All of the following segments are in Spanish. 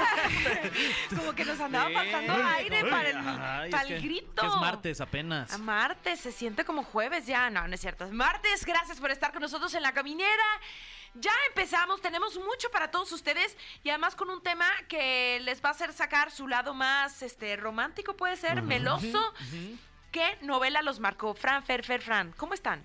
Como que nos andaba faltando aire para el, Ay, para es el que- grito. que es martes apenas. A martes, se siente como jueves ya. No, no es cierto. Es martes. Gracias por estar con nosotros en la caminera. Ya empezamos, tenemos mucho para todos ustedes y además con un tema que les va a hacer sacar su lado más este romántico, puede ser, meloso. ¿Qué novela los marcó? Fran, Fer, Fer, Fran, ¿cómo están?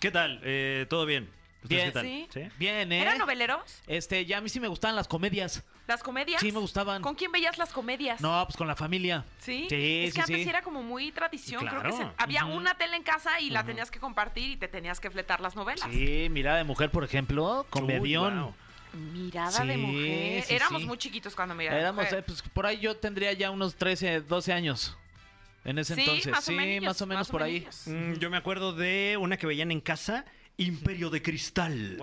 ¿Qué tal? Eh, ¿Todo bien? ¿Ustedes Bien. qué tal? Sí. ¿Sí? Bien, ¿eh? ¿Eran noveleros? Este, ya a mí sí me gustaban las comedias. ¿Las comedias? Sí, me gustaban. ¿Con quién veías las comedias? No, pues con la familia. ¿Sí? Sí, es sí, que antes sí. era como muy tradición. Creo que se- había una tele en casa y la tenías que compartir y te tenías que fletar las novelas. Sí, Mirada de Mujer, por ejemplo, comedión. Uy, wow. Mirada de Sí, mujer. sí, Éramos sí. muy chiquitos cuando miraba. de Éramos, mujer. eh, pues por ahí yo tendría ya unos 13, 12 años. En ese Sí, entonces. más o sí, menos, más o menos más o por ahí. menos. Mm, yo me acuerdo de una que veían en casa, Imperio de Cristal.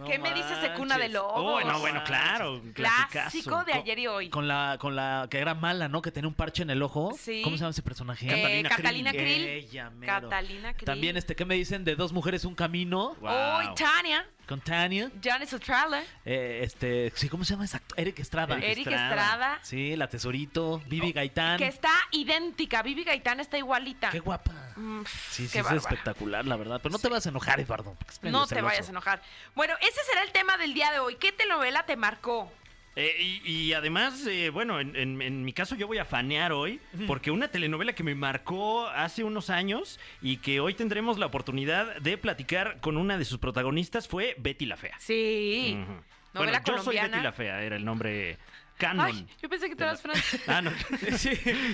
No ¿Qué me dices de Cuna de. Lobos? Oh, no, bueno, claro. Clásico de ayer y hoy. Con la, con la que era mala, ¿no? Que tenía un parche en el ojo. Sí. ¿Cómo se llama ese personaje? Eh, Catalina Catalina Krill. Krill. Ella, mero. Catalina Krill. También, este, ¿qué me dicen de dos mujeres, un camino? Wow. Hoy Tania, Con Tania. Johnny Sutrala, Eh, este, sí, ¿cómo se llama ese actor? Eric Estrada. Eric Eric Estrada. Estrada, Sí, la tesorito, Vivi Gaitán. que está idéntica. Vivi Gaitán está igualita. Qué guapa. Mm, Sí, sí, es espectacular, la verdad. Pero no te vas a enojar, Eduardo. No te celoso. vayas a enojar. Bueno, ese será el tema del día de hoy. ¿Qué telenovela te marcó? Eh, y, y además, eh, bueno, en, en- en mi caso yo voy a fanear hoy, porque una telenovela que me marcó hace unos años y que hoy tendremos la oportunidad de platicar con una de sus protagonistas fue Betty la Fea. Sí. Ujú. Novela bueno, yo soy colombiana. Betty la Fea, era el nombre canon. Ay, yo pensé que tú de la- eras Fran. Ah, no. sí,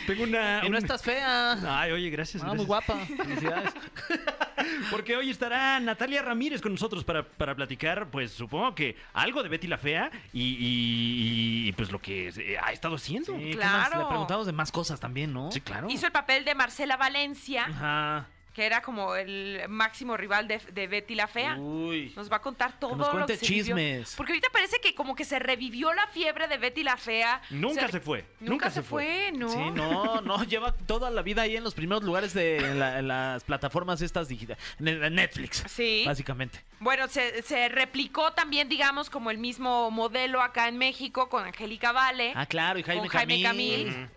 tengo una... Y no estás fea. Ay, oye, gracias. Ah, muy guapa. Felicidades. Porque hoy estará Natalia Ramírez con nosotros para, para platicar, pues supongo que algo de Betty la Fea y, y- y, pues lo que eh, ha estado haciendo. Sí, ¿qué Claro. Le preguntamos de más cosas también, ¿no? Sí, claro. Hizo el papel de Marcela Valencia, Ajá. Que era como el máximo rival de, de Betty la Fea. Uy. Nos va a contar todo nos lo que se vivió. chismes. Porque ahorita parece que como que se revivió la fiebre de Betty la Fea. Nunca se fue, Nunca, se fue, ¿no? Sí, no, no, lleva toda la vida ahí en los primeros lugares de en la- en las plataformas estas digitales, Netflix, Sí. básicamente. Bueno, se, se replicó también, digamos, como el mismo modelo acá en México con Angélica Vale. Ah, claro, y Jaime con Jaime Camil. Camil.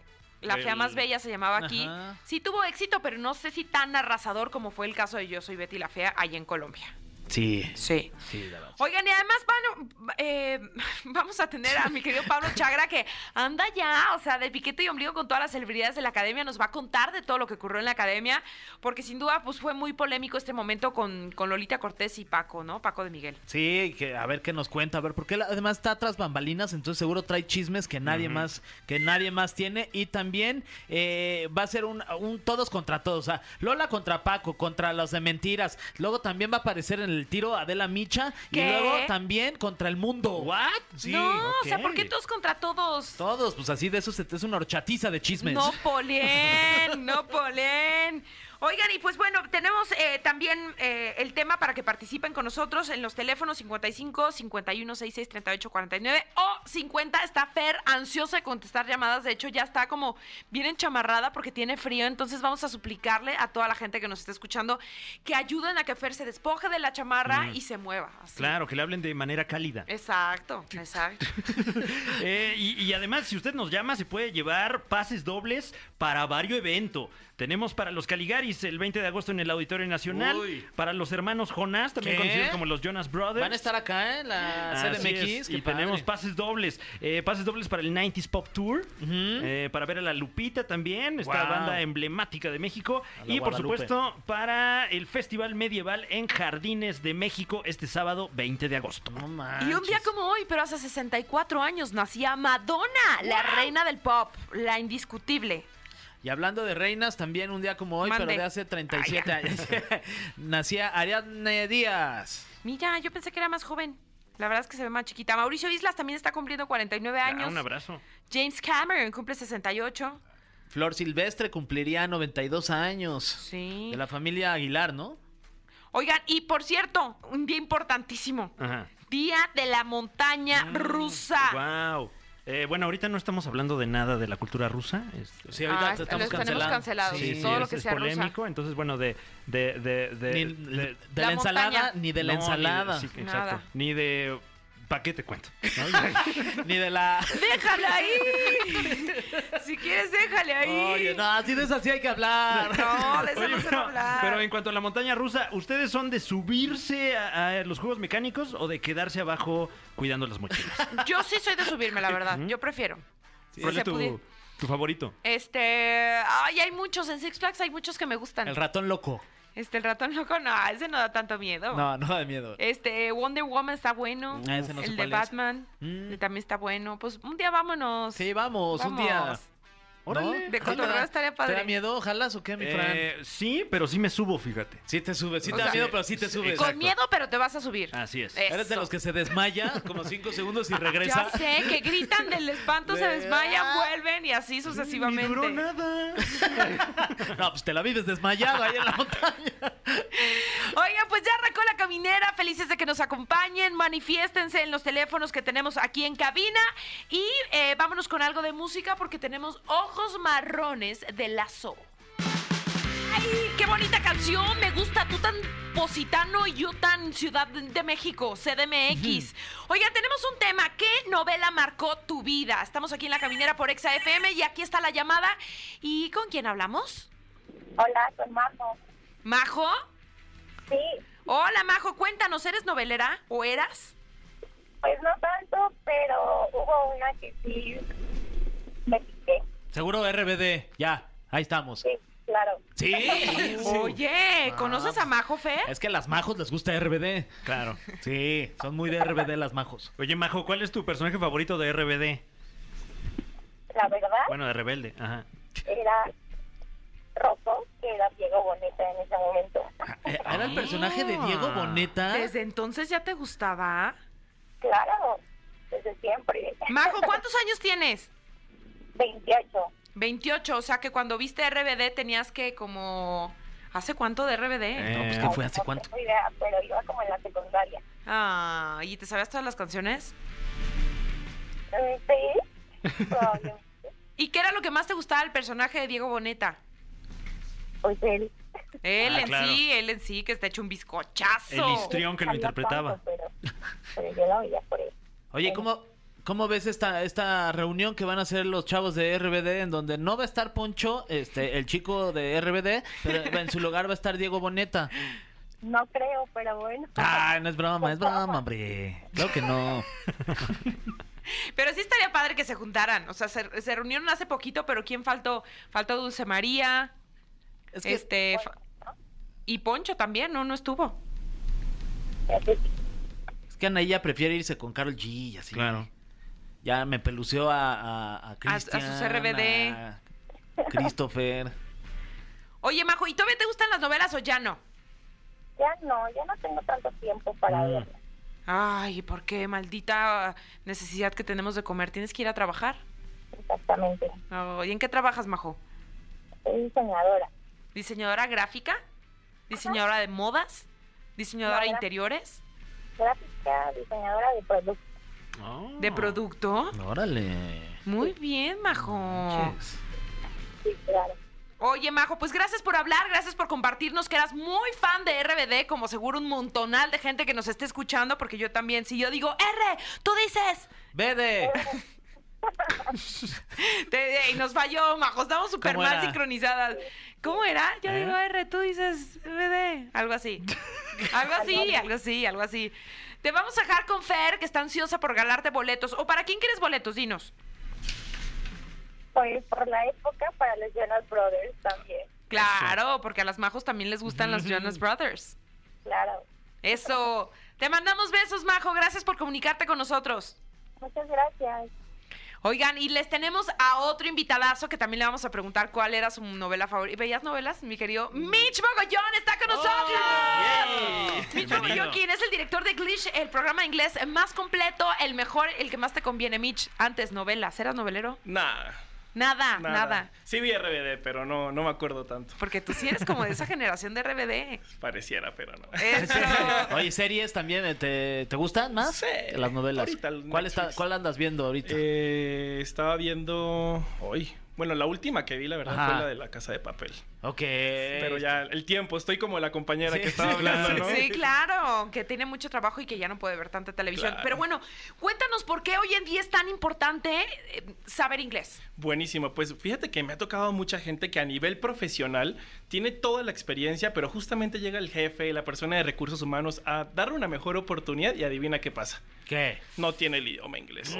La fea más bella se llamaba aquí. Ajá. Sí tuvo éxito, pero no sé si tan arrasador como fue el caso de Yo Soy Betty la Fea ahí en Colombia. Sí, Sí. sí, la verdad. Oigan, y además van, eh, vamos a tener a mi querido Pablo Chagra que anda ya, o sea, de piquete y ombligo con todas las celebridades de la academia, nos va a contar de todo lo que ocurrió en la academia, porque sin duda pues fue muy polémico este momento con, con Lolita Cortés y Paco, ¿no? Paco de Miguel. Sí, que a ver qué nos cuenta, a ver, porque él además está tras bambalinas, entonces seguro trae chismes que nadie más, que nadie más tiene, y también eh, va a ser un, un todos contra todos, o sea, Lola contra Paco, contra los de mentiras, luego también va a aparecer en el tiro Adela Micha, ¿Qué? y luego también contra el mundo. ¿What? Sí, no, o sea. ¿por qué todos contra todos? Todos, pues así de eso se- es una horchatiza de chismes. No polén, no polén. Oigan, y pues bueno, tenemos eh, también eh, el tema para que participen con nosotros en los teléfonos 55 51 66 38 49 o 50. Está Fer ansiosa de contestar llamadas. De hecho, ya está como bien enchamarrada porque tiene frío. Entonces, vamos a suplicarle a toda la gente que nos está escuchando que ayuden a que Fer se despoje de la chamarra y se mueva. así. Claro, que le hablen de manera cálida. Exacto, exacto. Eh, y, y además, si usted nos llama, se puede llevar pases dobles para varios eventos. Tenemos para los El 20 de agosto en el Auditorio Nacional. Uy. Para los hermanos Jonás, también ¿Qué? conocidos como los Jonas Brothers. Van a estar acá ¿eh? en la Así CDMX. Y tenemos padre. pases dobles. eh, pases dobles para el 90s Pop Tour. eh, para ver a la Lupita también, esta Wow. banda emblemática de México. La Y por Guadalupe. supuesto, para el Festival Medieval en Jardines de México este sábado 20 de agosto. No Y un día como hoy, pero hace 64 años, nacía Madonna, la reina del pop, la indiscutible. Y hablando de reinas, también un día como hoy, Mande. pero de hace 37 años, nacía Ariadne Díaz. Mira, yo pensé que era más joven. La verdad es que se ve más chiquita. Mauricio Islas también está cumpliendo 49 Ah, años. un abrazo. James Cameron cumple 68. Flor Silvestre cumpliría 92 años. Sí. De la familia Aguilar, ¿no? Oigan, y por cierto, un día importantísimo. Ajá. Día de la montaña rusa. Wow. Eh, bueno, ahorita no estamos hablando de nada de la cultura rusa. este, Sí, ahorita Ah, estamos tenemos cancelando. cancelado, Sí, todo sí, lo es- que es sea rusa. polémico. Entonces, bueno, de, de, de, de- Ni de- de, La la ensalada montaña. ni de la no, ni de- ensalada. sí, exacto. Nada. Ni de. ¿Para qué te cuento? Ni de la. ¡Déjale ahí! si quieres, déjale ahí. Oye, no, así de eso sí hay que hablar. No, de eso Oye, no se va a hablar. pero en cuanto a la montaña rusa, ¿ustedes son de subirse a, a los juegos mecánicos o de quedarse abajo cuidando las mochilas? Yo sí soy de subirme, la verdad. Yo prefiero. Si ¿Cuál se es tu, tu favorito? Este. Ay, hay muchos. En Six Flags hay muchos que me gustan. El ratón loco. Este, el ratón loco, no, ese no da tanto miedo. No, no da miedo. Este, Wonder Woman está bueno. Ah, ese no sé el de. Batman Mm. también está bueno. Pues un día vámonos. Sí, vamos, un día. Órale. De cotorreo estaría padre. ¿Te da miedo? ¿Jalas o qué, mi Fran? Eh, sí, pero sí me subo, fíjate. Sí te subes, sí o te da sea, miedo, pero sí te subes. Con exacto. miedo, pero te vas a subir. Así es. Eh, Eres de los que se desmaya como cinco segundos y regresa. Ya sé, que gritan del espanto, se desmayan, vuelven y así sucesivamente. duró nada. No, pues te la vives desmayado ahí en la montaña. Oigan, pues ya arrancó la caminera. Felices de que nos acompañen. Manifiéstense en los teléfonos que tenemos aquí en cabina. Y eh, vámonos con algo de música porque tenemos Ojos Marrones de Lazo. ¡Ay, qué bonita canción! Me gusta. Tú tan positano y yo tan Ciudad de México, CDMX. Oigan, tenemos un tema. ¿Qué novela marcó tu vida? Estamos aquí en la caminera por Exa FM y aquí está la llamada. ¿Y con quién hablamos? Hola, soy Majo. ¿Majo? Sí, Hola, Majo, cuéntanos, ¿eres novelera o eras? pues no tanto, pero hubo una que sí. Seguro RBD. Ya, ahí estamos. Sí, claro. Sí. Oye, ¿conoces a Majo Fer? Es que a las majos les gusta RBD. Claro. Sí, son muy de RBD las majos. Oye, Majo, ¿cuál es tu personaje favorito de RBD? La verdad Bueno, de Rebelde. Ajá. era Rocco, que era Diego Boneta en ese momento. Eh, Era el personaje de Diego Boneta. ¿Desde entonces ya te gustaba? Claro, desde siempre. Majo, ¿cuántos años tienes? 28. 28, o sea que cuando viste RBD tenías que como... ¿Hace cuánto de RBD? Eh, No, pues ¿qué fue? ¿Hace No cuánto? tengo idea, pero iba como en la secundaria. Ah, ¿y te sabías todas las canciones? Mm, Sí, probablemente. ¿Y qué era lo que más te gustaba del personaje de Diego Boneta? Pues él. Él Ah, en claro. sí, él en sí, que está hecho un bizcochazo. El histrión que lo interpretaba. pero, pero yo la veía por él. Oye, ¿cómo, ¿cómo ves esta, esta reunión que van a hacer los chavos de RBD en donde no va a estar Poncho, este, el chico de RBD, pero en su lugar va a estar Diego Boneta? No creo, pero bueno. Ah, no es broma, es broma, hombre. Claro que no. Pero sí estaría padre que se juntaran. O sea, se, se reunieron hace poquito, pero ¿quién faltó? Faltó Dulce María, Es que este... fa- Y Poncho también, ¿no? No estuvo. Es que Anaía prefiere irse con Carol G y así. Claro. Ya me peluceó a, a, a Cristian. sus RBD. a Christopher. Oye, Majo, ¿y todavía te gustan las novelas o ya no? Ya no, ya no tengo tanto tiempo para Mm. verla. Ay, ¿por qué? Maldita necesidad que tenemos de comer. ¿Tienes que ir a trabajar? Exactamente. Oh, ¿Y en qué trabajas, Majo? Soy diseñadora. ¿Diseñadora gráfica? ¿Diseñadora de modas? ¿Diseñadora de No, interiores? Gráfica, diseñadora de productos. Oh. ¿De producto? Órale. Muy bien, Majo. Sí, claro. Oye, Majo, pues gracias por hablar, gracias por compartirnos que eras muy fan de RBD, como seguro un montonal de gente que nos esté escuchando, porque yo también, si yo digo R, tú dices, te- y nos falló, Majo, estamos súper ¿Cómo mal era? sincronizadas. ¿Cómo era? Yo ¿Eh? digo R, tú dices RBD, algo así. Algo así, algo así, algo así. Te vamos a dejar con Fer, que está ansiosa por ganarte boletos. ¿O para quién quieres boletos? Dinos. Pues por la época para los Jonas Brothers también. Claro, porque a las Majos también les gustan los Jonas Brothers. Claro. Eso. Te mandamos besos, Majo. Gracias por comunicarte con nosotros. Muchas gracias. Oigan, y les tenemos a otro invitadazo que también le vamos a preguntar cuál era su novela favorita. ¿Veías novelas, mi querido? Mitch Mogollón está con nosotros. ¡Yay! Mitch. Mogollón, quien es el director de Glitch, el programa inglés más completo, el mejor, el que más te conviene, Mitch. Antes, novelas. ¿Eras novelero? Nah, Nada, nada. Sí vi RBD, pero no, no me acuerdo tanto. Porque tú sí eres como de esa generación de RBD. Pareciera, pero no. Eso. Oye, series también, eh, ¿te, te gustan más? Sí, las novelas. ahorita el ¿Cuál, está. ¿Cuál andas viendo ahorita? Eh, estaba viendo hoy. Bueno, la última que vi, la verdad, Ajá. fue la de la casa de papel. ok. Pero ya el tiempo, estoy como la compañera Sí, que estaba sí, hablando, claro. ¿no? Sí, claro, que tiene mucho trabajo y que ya no puede ver tanta televisión. Claro. Pero bueno, cuéntanos por qué hoy en día es tan importante eh, saber inglés. Buenísimo, pues fíjate que me ha tocado mucha gente que a nivel profesional tiene toda la experiencia, pero justamente llega el jefe, la persona de recursos humanos a darle una mejor oportunidad y adivina qué pasa. ¿Qué? No tiene el idioma inglés.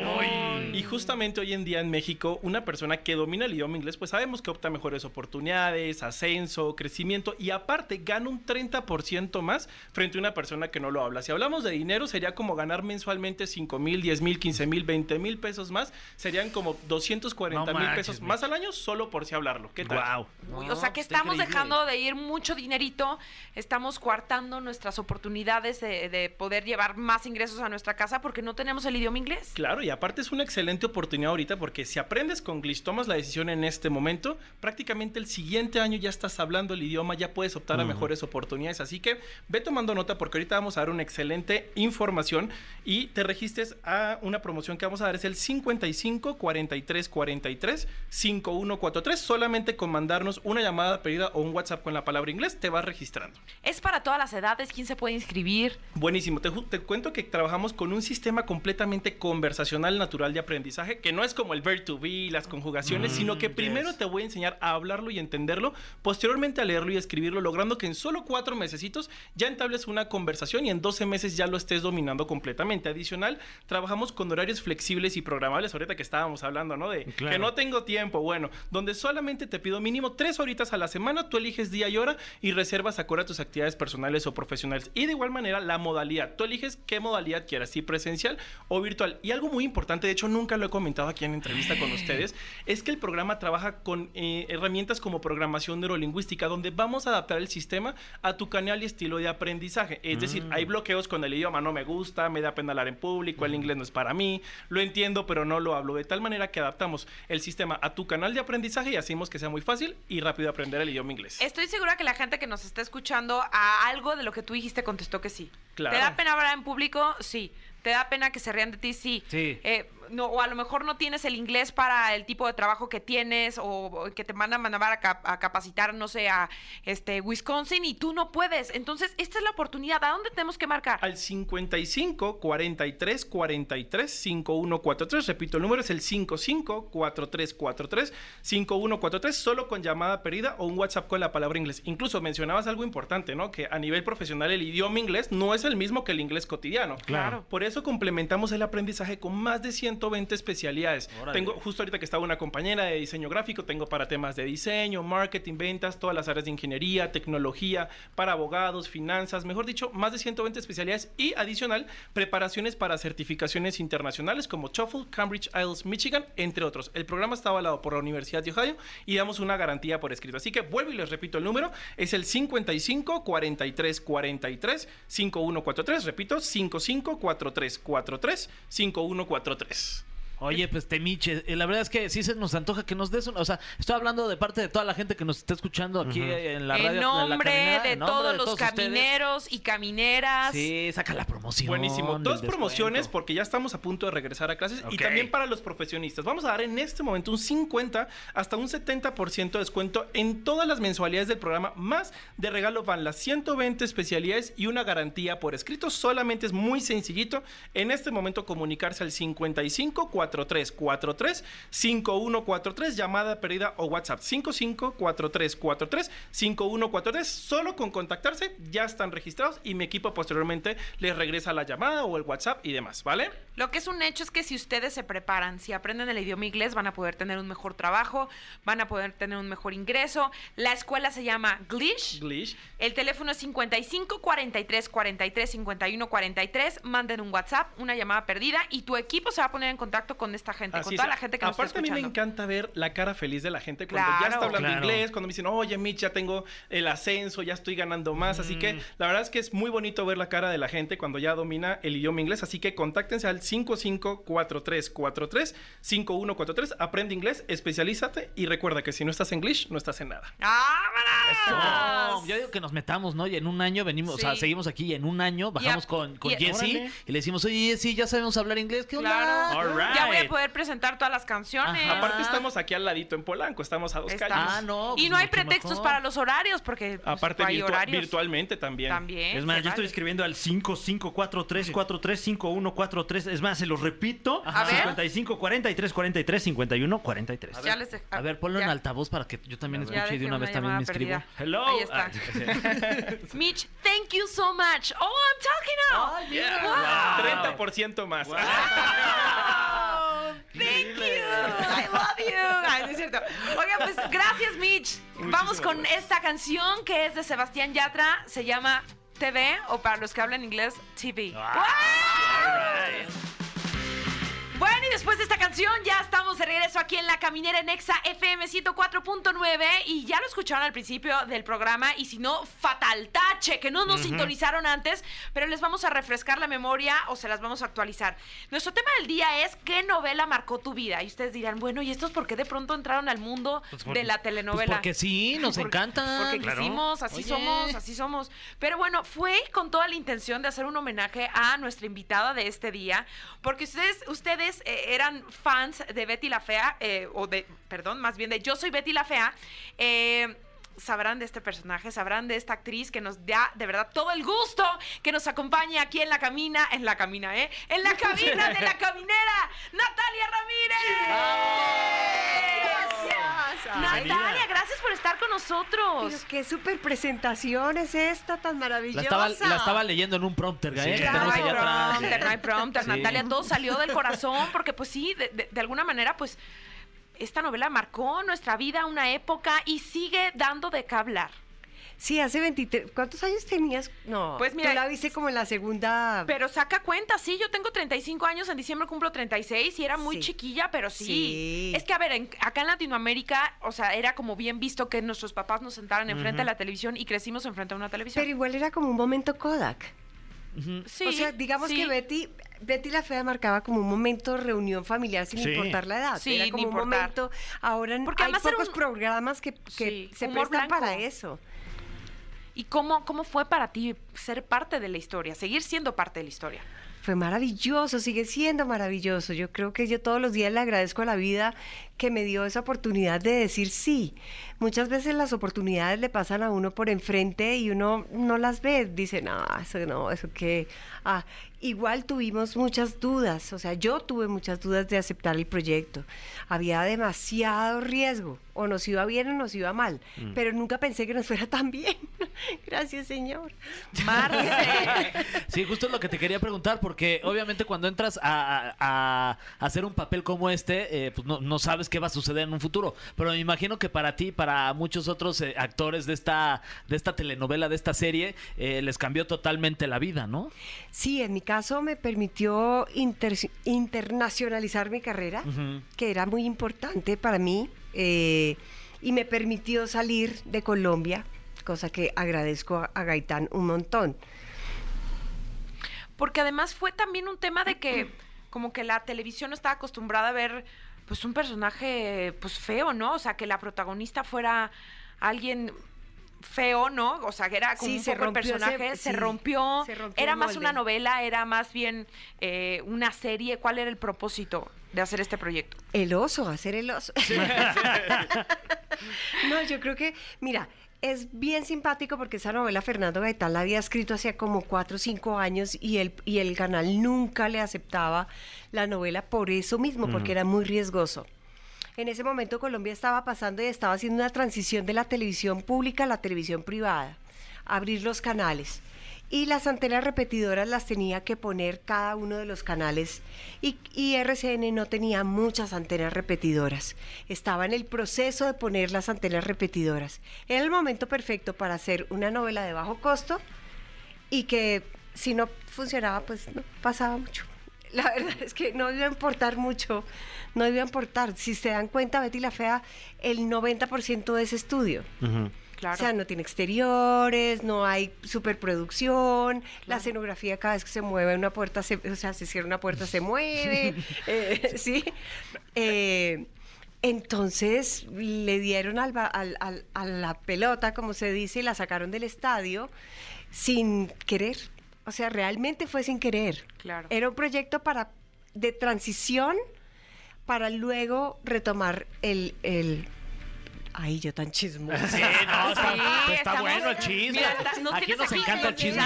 Y justamente hoy en día en México, una persona que domina el idioma inglés, pues sabemos que opta mejores oportunidades, ascenso, crecimiento y aparte gana un 30% más frente a una persona que no lo habla. Si hablamos de dinero, sería como ganar mensualmente 5 mil, 10 mil, 15 mil, 20 mil pesos más. Serían como 240 No mil manches, pesos más al año solo por si hablarlo. ¿Qué tal? Wow. Uy, o sea que estamos increíble. dejando de ir mucho dinerito, estamos coartando nuestras oportunidades de, de poder llevar más ingresos a nuestra casa porque no tenemos el idioma inglés. Claro, y aparte es una excelente oportunidad ahorita porque si aprendes con Glitch, tomas la decisión en este momento, prácticamente el siguiente año ya estás hablando el idioma, ya puedes optar a mejores oportunidades. Así que ve tomando nota porque ahorita vamos a dar una excelente información y te registres a una promoción que vamos a dar. Es el 55 43 43 5143. Solamente con mandarnos una llamada pedida o un WhatsApp con la palabra inglés, te vas registrando. Es para todas las edades, ¿quién se puede inscribir? Buenísimo. Te, te cuento que trabajamos con un sistema completamente conversacional natural de aprendizaje, que no es como el verb to be, las conjugaciones, sino que primero te voy a enseñar a hablarlo y entenderlo, posteriormente a leerlo y escribirlo, logrando que en solo cuatro mesecitos ya entables una conversación y en 12 meses ya lo estés dominando completamente. Adicional, trabajamos con horarios flexibles y programables, ahorita que estábamos hablando, ¿no? De Claro. que no tengo tiempo, bueno, donde solamente te pido mínimo tres horitas a la semana, tú eliges día y hora y reservas acorde a tus actividades personales o profesionales. Y de igual manera, la modalidad, tú eliges qué modalidad quieras, si presencial o virtual. Y algo muy importante, de hecho nunca lo he comentado aquí en entrevista con ustedes, es que el programa trabaja con eh, herramientas como programación neurolingüística, donde vamos a adaptar el sistema a tu canal y estilo de aprendizaje. Es decir, hay bloqueos con el idioma, no me gusta, me da pena hablar en público, el inglés no es para mí, lo entiendo, pero no lo hablo. De tal manera que adaptamos el sistema a tu canal de aprendizaje y hacemos que sea muy fácil y rápido aprender el idioma inglés. Estoy segura que la gente que nos está escuchando a algo de lo que tú dijiste contestó que sí. Claro. ¿Te da pena hablar en público? Sí. ¿Te da pena que se rían de ti? Sí. Sí. Eh, no, o a lo mejor no tienes el inglés para el tipo de trabajo que tienes o, o que te mandan a mandar a, cap- a capacitar, no sé, a este, Wisconsin y tú no puedes. Entonces, esta es la oportunidad. ¿A dónde tenemos que marcar? Al 55 43 43 5143. Repito, el número es el 55 43 43 5143, solo con llamada perdida o un WhatsApp con la palabra inglés. Incluso mencionabas algo importante, ¿no? Que a nivel profesional el idioma inglés no es el mismo que el inglés cotidiano. Claro. Por eso complementamos el aprendizaje con más de 120 especialidades. Órale. Tengo justo ahorita que estaba una compañera de diseño gráfico, tengo para temas de diseño, marketing, ventas, todas las áreas de ingeniería, tecnología, para abogados, finanzas, mejor dicho, más de 120 especialidades y adicional preparaciones para certificaciones internacionales como TOEFL, Cambridge, IELTS, Michigan, entre otros. El programa está avalado por la Universidad de Ohio y damos una garantía por escrito. Así que vuelvo y les repito el número, es el 55 43 43 5143, repito, 55 43 43 5143. Yes. Oye, pues Temiche, eh, la verdad es que sí se nos antoja que nos des una, o sea, estoy hablando de parte de toda la gente que nos está escuchando aquí en la radio. en en la nombre de en nombre todos de los camineros y camineras. Sí, saca la promoción. Buenísimo. Dos descuento. promociones porque ya estamos a punto de regresar a clases y también para los profesionistas. Vamos a dar en este momento un 50 hasta un 70% de descuento en todas las mensualidades del programa. Más de regalo van las 120 especialidades y una garantía por escrito. Solamente es muy sencillito. En este momento comunicarse al 55 43 43 5143 llamada perdida o WhatsApp 55 43 43 5143 solo con contactarse ya están registrados y mi equipo posteriormente les regresa la llamada o el WhatsApp y demás, ¿vale? Lo que es un hecho es que si ustedes se preparan, si aprenden el idioma inglés, van a poder tener un mejor trabajo, van a poder tener un mejor ingreso. La escuela se llama Glish. Glish. El teléfono es 55 43 43 51 43. Manden un WhatsApp, una llamada perdida y tu equipo se va a poner en contacto con esta gente, Así con es. toda la gente que nos está Aparte a mí me escuchando. encanta ver la cara feliz de la gente cuando ya está hablando Claro. inglés, cuando me dicen, oye Mitch, ya tengo el ascenso, ya estoy ganando más. Así Mm. que la verdad es que es muy bonito ver la cara de la gente cuando ya domina el idioma inglés. Así que contáctense al 554343 5143, aprende inglés, especialízate y recuerda que si no estás en English, no estás en nada. ¡Vámonos! No, yo digo que nos metamos, ¿no? Y en un año venimos, o sea, seguimos aquí y en un año bajamos con, con y le decimos, oye, Jessie, ya sabemos hablar inglés, ¿qué onda? Claro. All right. Ya voy a poder presentar todas las canciones. Ajá. Aparte estamos aquí al ladito en Polanco, estamos a dos calles. Ah, no, y pues no hay mucho pretextos mejor. para los horarios, porque pues, Aparte hay virtua- horarios. virtualmente también. También. Es más, yo estoy escribiendo al 5543435143. Es más, se los repito. A ver. 55 43 43 51 43. Ya les de- A ver, ponlo en altavoz para que yo también escuche y de una vez también me perdida. Hello. Ahí está. Ah, Mitch, thank you so much. Oh, I'm talking now. Wow. 30% más. Love you. Ay, no es cierto. Oiga, pues gracias, Mitch. Vamos con esta canción que es de Sebastián Yatra. Se llama TV o para los que hablan inglés, TV. Bueno, y después de esta canción ya estamos de regreso aquí en La Caminera en Exa FM 104.9 y ya lo escucharon al principio del programa y si no, fatal tache, que no nos sintonizaron antes, pero les vamos a refrescar la memoria o se las vamos a actualizar. Nuestro tema del día es ¿qué novela marcó tu vida? Y ustedes dirán, bueno, ¿y estos por qué de pronto entraron al mundo por- de la Pues telenovela? porque sí, nos Porque- encanta. Porque Claro. quisimos, así Oye. somos, así somos. Pero bueno, fue con toda la intención de hacer un homenaje a nuestra invitada de este día, porque ustedes, ustedes eh, eran fans de Betty la Fea, eh, o de, perdón, más bien de Yo soy Betty la Fea. eh, sabrán de este personaje, sabrán de esta actriz que nos da de verdad todo el gusto que nos acompañe aquí en la camina, en la camina, ¿eh? En la cabina de la caminera, Natalia Ramírez. Ay, Natalia, gracias por estar con nosotros. Pero qué super presentación es esta tan La maravillosa. estaba, la estaba leyendo en un prompter, ¿eh? Sí, claro. atrás. prompter, no hay prompter, Sí. Natalia, todo salió del corazón, porque pues sí, de, de- de alguna manera, pues esta novela marcó nuestra vida, una época, y sigue dando de qué hablar. Sí, hace 23. ¿Cuántos años tenías? No. Pues mira- Tú la viste como en la segunda. Pero saca cuenta, sí, yo tengo 35 años, en diciembre cumplo 36 y era muy Sí. chiquilla, pero sí. Sí. Es que, a ver, en- acá en Latinoamérica, o sea, era como bien visto que nuestros papás nos sentaran enfrente de la televisión y crecimos enfrente de una televisión. Pero igual era como un momento Kodak. Sí, o sea, digamos sí. que Betty, Betty la Fea marcaba como un momento de reunión familiar sin Sí. importar la edad. Sí, era como un momento. Ahora Porque hay pocos un- programas que, que Sí, se prestan blanco. para eso. ¿Y cómo, cómo fue para ti ser parte de la historia, seguir siendo parte de la historia? Fue maravilloso, sigue siendo maravilloso. Yo creo que yo todos los días le agradezco a la vida que me dio esa oportunidad de decir sí. Muchas veces las oportunidades le pasan a uno por enfrente y uno no las ve. Dice, no, eso no, eso que... Ah, igual tuvimos muchas dudas, o sea, yo tuve muchas dudas de aceptar el proyecto. Había demasiado riesgo, o nos iba bien o nos iba mal, pero nunca pensé que nos fuera tan bien. Gracias, Señor. Marce. Sí, justo es lo que te quería preguntar, porque obviamente cuando entras a, a- a hacer un papel como este, eh, pues no, no sabes qué va a suceder en un futuro. Pero me imagino que para ti, para muchos otros eh, actores de esta, de esta telenovela, de esta serie, eh, les cambió totalmente la vida, ¿no? Sí, en mi caso me permitió inter- internacionalizar mi carrera, que era muy importante para mí, eh, y me permitió salir de Colombia, cosa que agradezco a, a Gaitán un montón. Porque además fue también un tema de que como que la televisión no estaba acostumbrada a ver pues un personaje pues feo, ¿no? O sea, que la protagonista fuera alguien feo, ¿no? O sea, que era como Sí, un se poco rompió personaje, se sí, rompió, se rompió era más una novela, era más bien eh, una serie. ¿Cuál era el propósito de hacer este proyecto? El oso, hacer el oso. no, yo creo que, mira, es bien simpático porque esa novela Fernando Gaitán la había escrito hace como cuatro o cinco años y el, y el canal nunca le aceptaba la novela por eso mismo, porque era muy riesgoso. En ese momento Colombia estaba pasando y estaba haciendo una transición de la televisión pública a la televisión privada, abrir los canales. Y las antenas repetidoras las tenía que poner cada uno de los canales y, y RCN no tenía muchas antenas repetidoras. Estaba en el proceso de poner las antenas repetidoras. Era el momento perfecto para hacer una novela de bajo costo y que si no funcionaba pues no pasaba mucho. la verdad es que no iba a importar mucho, no iba a importar. Si se dan cuenta, Betty la Fea, el 90% de ese estudio. Ujú. Claro. O sea, no tiene exteriores, no hay superproducción, la escenografía cada vez que se mueve una puerta, se, o sea, se cierra una puerta, se mueve, eh, ¿sí? Eh, entonces le dieron al- al- a la pelota, como se dice, y la sacaron del estadio sin querer. O sea, realmente fue sin querer. Claro. Era un proyecto para de transición para luego retomar el... el Ay, yo tan chismosa. Sí, no, está, Sí, está estamos- bueno el chisme. Mira, está- nos Aquí nos aquí encanta el chisme.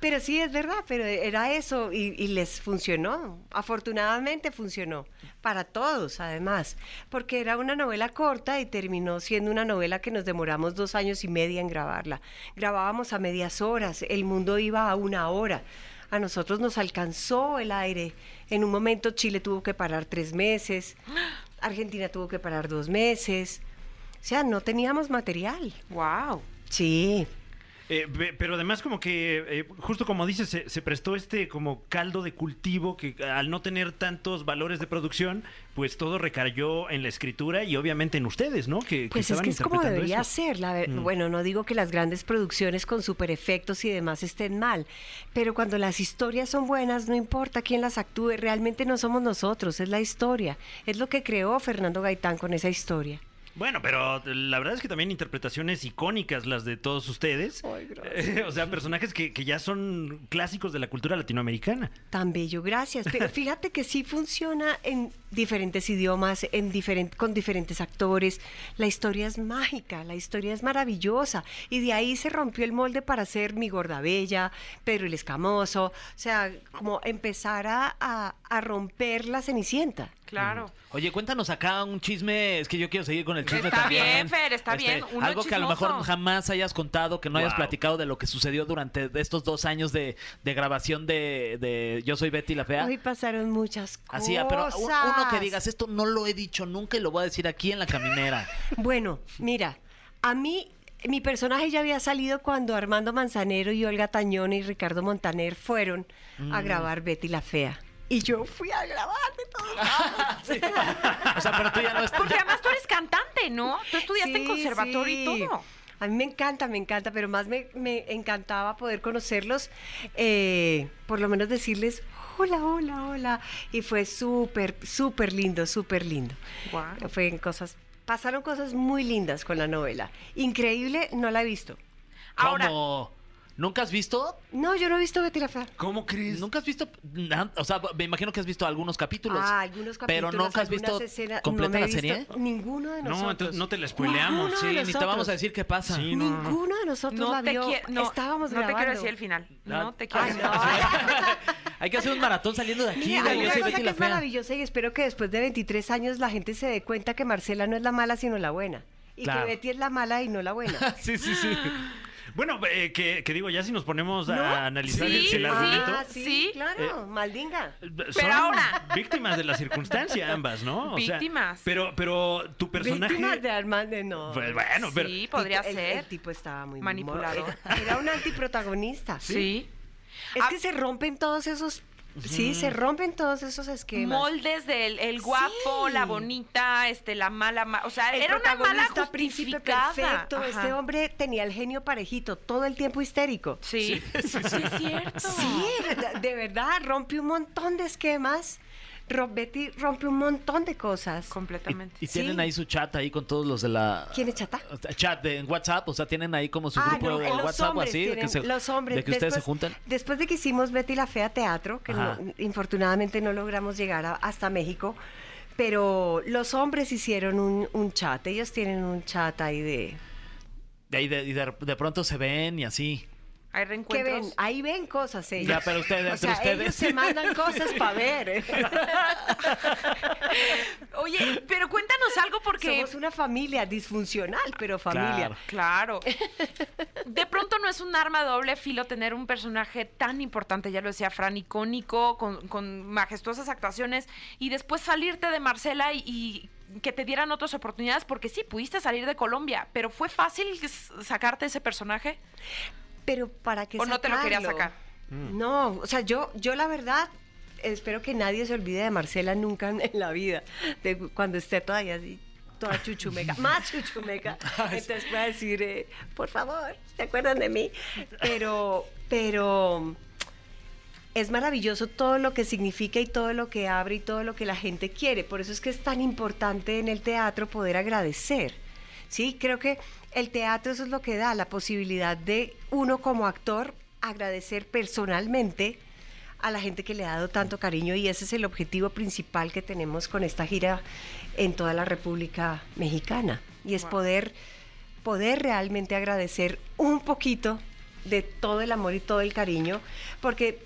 Pero sí, es verdad, pero era eso y, y les funcionó. Afortunadamente funcionó. Para todos, además. Porque era una novela corta y terminó siendo una novela que nos demoramos dos años y media en grabarla. Grabábamos a medias horas, el mundo iba a una hora. A nosotros nos alcanzó el aire. En un momento Chile tuvo que parar tres meses, Argentina tuvo que parar dos meses. O sea, no teníamos material. Wow. Sí. Eh, pe- pero además como que, eh, justo como dices, se, se prestó este como caldo de cultivo que al no tener tantos valores de producción, pues todo recayó en la escritura y obviamente en ustedes, ¿no? Que, que Pues es estaban que es como interpretando debería eso. ser. La Mm. Bueno, no digo que las grandes producciones con super efectos y demás estén mal, pero cuando las historias son buenas, no importa quién las actúe, realmente no somos nosotros, es la historia. Es lo que creó Fernando Gaitán con esa historia. Bueno, pero la verdad es que también interpretaciones icónicas las de todos ustedes. Eh, o sea, personajes que, que ya son clásicos de la cultura latinoamericana. Tan bello, gracias. Pero fíjate que sí funciona en diferentes idiomas, en diferen- con diferentes actores. La historia es mágica, la historia es maravillosa. Y de ahí se rompió el molde para ser Mi Gorda Bella, Pedro el Escamoso. O sea, como empezar a, a- a romper la cenicienta. Claro. Oye, cuéntanos acá un chisme, es que yo quiero seguir con el chisme Está también. Este, bien, Fer, está bien, uno algo que a lo mejor jamás hayas contado, que no hayas platicado de lo que sucedió durante estos dos años de, de grabación de, de Yo Soy Betty la Fea. Hoy pasaron muchas cosas. Así, ah, pero un- uno que digas, esto no lo he dicho nunca y lo voy a decir aquí en la caminera. Bueno, mira, a mí mi personaje ya había salido cuando Armando Manzanero y Olga Tañón y Ricardo Montaner fueron a grabar Betty la Fea. Y yo fui a grabar de todos lados. O sea, pero tú ya no estás. Porque además tú eres cantante, ¿no? Tú estudiaste en Sí, conservatorio y sí. todo. A mí me encanta, me encanta, pero más me, me encantaba poder conocerlos, eh, por lo menos decirles, hola, hola, hola. Y fue súper, súper lindo, súper lindo. Guau. Fue en cosas, pasaron cosas muy lindas con la novela. Increíble, no la he visto. Ahora, ¿Cómo? ¿Nunca has visto? No, yo no he visto Betty la Fea. ¿Cómo crees? ¿Nunca has visto? na- O sea, me imagino que has visto algunos capítulos. Ah, algunos Pero capítulos, nunca has visto algunas escenas. completa No me he la visto serie. Ninguno de nosotros. No, entonces no te la spoileamos. Ninguno Sí, ni te nosotros. vamos a decir qué pasa. Sí, no, no, no. Ninguno de nosotros no la te, vio. no, Estábamos no te quiero decir el final. Ah, No te quiero Ay, decir no. el final. Hay que hacer un maratón saliendo de aquí. Mira, de hay Yo una Soy cosa Betty que la es Fea. maravillosa y espero que después de 23 años la gente se dé cuenta que Marcela no es la mala, sino la buena. Y Claro. que Betty es la mala y no la buena. Sí, sí, sí. Bueno, eh, que, que digo, ya si nos ponemos a ¿No? analizar Sí, el, argumento. Ah, sí, Sí. claro, maldinga. Son ahora- víctimas de la circunstancia ambas, ¿no? O sea, Víctimas. pero, pero tu personaje... Víctimas de Armando, no. Pues bueno, pero... Sí, podría El- ser. El, tipo estaba muy Manipulador. Era, era un antiprotagonista. Sí. Es Ah. que se rompen todos esos. Sí, se rompen todos esos esquemas. Moldes del el guapo, Sí. la bonita, este, la mala, ma- o sea, el era una mala protagonista príncipe justificada. perfecto. Ajá. Este hombre tenía el genio parejito, todo el tiempo histérico. Sí, sí, es cierto. Sí, de- de verdad, rompe un montón de esquemas. Betty rompe un montón de cosas. Completamente. Y tienen Sí. ahí su chat ahí con todos los de la... ¿Quién es chata? Chat de, en WhatsApp, o sea, tienen ahí como su Ah, grupo no, de WhatsApp o así, de que, se- los hombres. de que ustedes se Después- juntan. Después de que hicimos Betty la Fea Teatro, que no- infortunadamente no logramos llegar a- hasta México, pero los hombres hicieron un, un chat. Ellos tienen un chat ahí de... De ahí de, de pronto se ven y así. Hay ¿Qué reencuentros. ven? Ahí ven cosas ellos. Ya, pero ustedes, o entre sea, ustedes. ellos se mandan cosas para ver. Oye, pero cuéntanos algo porque Somos una familia disfuncional, pero familia. Claro. Claro. De pronto no es un arma de doble filo tener un personaje tan importante, ya lo decía Fran, icónico, con, con majestuosas actuaciones, y después salirte de Marcela y, y que te dieran otras oportunidades, porque sí, pudiste salir de Colombia, pero ¿fue fácil sacarte ese personaje? Pero ¿para qué ¿O no te lo querías sacarlo? sacar? No, o sea, yo, yo la verdad espero que nadie se olvide de Marcela nunca en, en la vida, de cuando esté todavía así, toda chuchumeca, más chuchumeca. Entonces voy a decir, eh, por favor, ¿se acuerdan de mí? Pero, pero es maravilloso todo lo que significa y todo lo que abre y todo lo que la gente quiere. Por eso es que es tan importante en el teatro poder agradecer. Sí, creo que el teatro eso es lo que da, la posibilidad de uno como actor agradecer personalmente a la gente que le ha dado tanto cariño y ese es el objetivo principal que tenemos con esta gira en toda la República Mexicana y es Wow. poder poder realmente agradecer un poquito de todo el amor y todo el cariño porque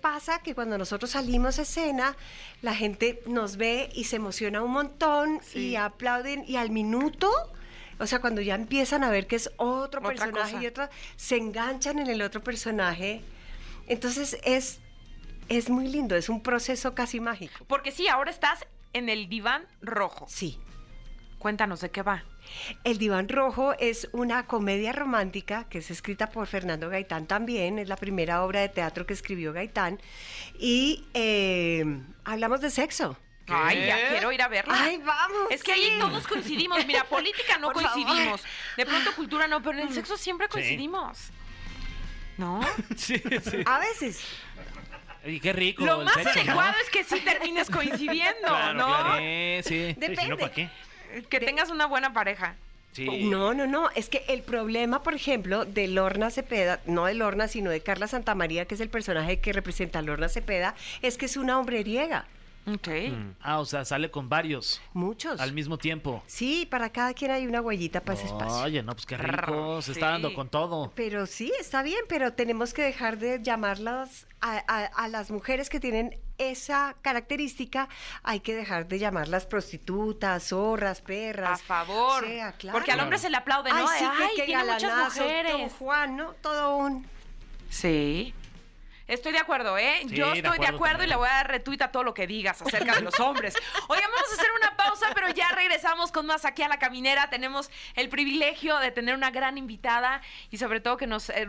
pasa que cuando nosotros salimos a escena la gente nos ve y se emociona un montón y aplauden y al minuto o sea, cuando ya empiezan a ver que es otro Otra personaje cosa. y otro, se enganchan en el otro personaje. Entonces es, es muy lindo, es un proceso casi mágico. Porque sí, ahora estás en el diván rojo. Sí. Cuéntanos de qué va. El Diván Rojo es una comedia romántica que es escrita por Fernando Gaitán también, es la primera obra de teatro que escribió Gaitán. Y eh, hablamos de sexo. Ay, ya quiero ir a verla. ¡Ay, vamos! Es que ahí sí. todos coincidimos. Mira, política no Por favor. Mm. coincidimos. De pronto cultura no, pero en el sexo siempre coincidimos. ¿No? Sí, sí. A veces. Y qué rico. Lo más sexo, ¿no? adecuado es que sí termines coincidiendo, Claro, ¿no? claro. Sí, sí. Sí, si no, Depende. ¿para qué? Que tengas una buena pareja. sí. No, no, no. Es que el problema, por ejemplo, de Lorna Cepeda, no de Lorna, sino de Carla Santamaría, que es el personaje que representa a Lorna Cepeda, es que es una hombreriega. Ok. Mm. Ah, o sea, sale con varios Muchos. al mismo tiempo. Sí, para cada quien hay una huellita para ese espacio. Oye, no, pues qué rico. Se está Sí. dando con todo. Pero sí, está bien, pero tenemos que dejar de llamarlas a, a- a las mujeres que tienen esa característica, hay que dejar de llamarlas prostitutas, zorras, A perras. favor. O sea, claro. Porque al hombre se le aplaude, ¿no? Ay, sí, que, Ay, que tiene muchas galanazo, Don mujeres. Juan, ¿no? Todo un... Sí. Estoy de acuerdo, ¿eh? Sí, Yo estoy de acuerdo acuerdo, y le voy a dar retweet a todo lo que digas acerca de los hombres. Oigan, vamos a hacer una pausa, pero ya regresamos con más aquí a la caminera. Tenemos el privilegio de tener una gran invitada y sobre todo que nos eh,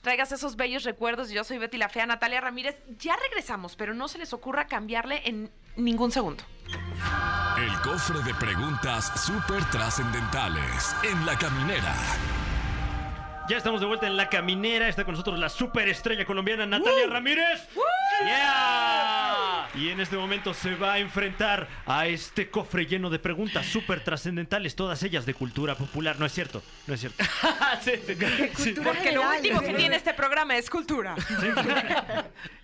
traigas esos bellos recuerdos. Yo soy Betty la Fea, Natalia Ramírez. Ya regresamos, pero no se les ocurra cambiarle en ningún segundo. El cofre de preguntas súper trascendentales en la caminera. Ya estamos de vuelta en La Caminera. Está con nosotros la superestrella colombiana Natalia Ramírez. ¡Yeah! Y en este momento se va a enfrentar a este cofre lleno de preguntas súper trascendentales, todas ellas de cultura popular. No es cierto, no es cierto. Porque lo último que tiene este programa es cultura.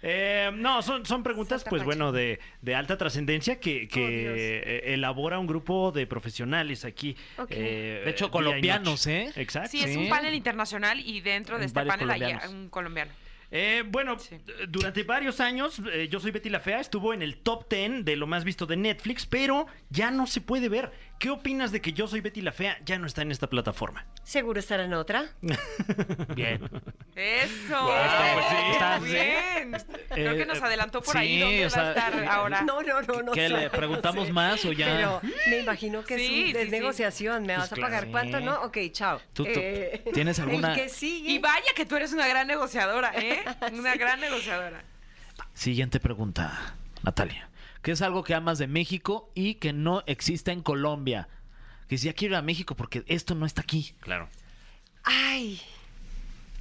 Eh, no, son, son preguntas, Santa pues bueno, de, de alta trascendencia que, que Oh, eh, elabora un grupo de profesionales aquí. Eh, De hecho, colombianos. ¿eh? Exacto. Sí, es un panel internacional y dentro de En este panel hay un colombiano. Eh, bueno, Sí. durante varios años, eh, Yo Soy Betty la Fea estuvo en el top 10 de lo más visto de Netflix, pero ya no se puede ver. ¿Qué opinas de que Yo Soy Betty la Fea ya no está en esta plataforma? Seguro estará en otra. Bien. Eso. pues sí, está- bien. Creo que nos Eh, adelantó por sí, ahí. ¿Dónde o va a estar ahora? No, no, no, no. ¿Qué, sé, le no preguntamos sé. más o ya? Pero me imagino que Sí, es, un, de sí. negociación. ¿Me Pues vas a pagar claro. cuánto? No, ok, chao. ¿Tú- tú Eh, tienes alguna- El que sigue. Y vaya que tú eres una gran negociadora, ¿eh? Una gran negociadora. Siguiente pregunta, Natalia. ¿Qué es algo que amas de México y que no existe en Colombia? Que si ya quiero ir a México porque esto no está aquí. Claro. Ay,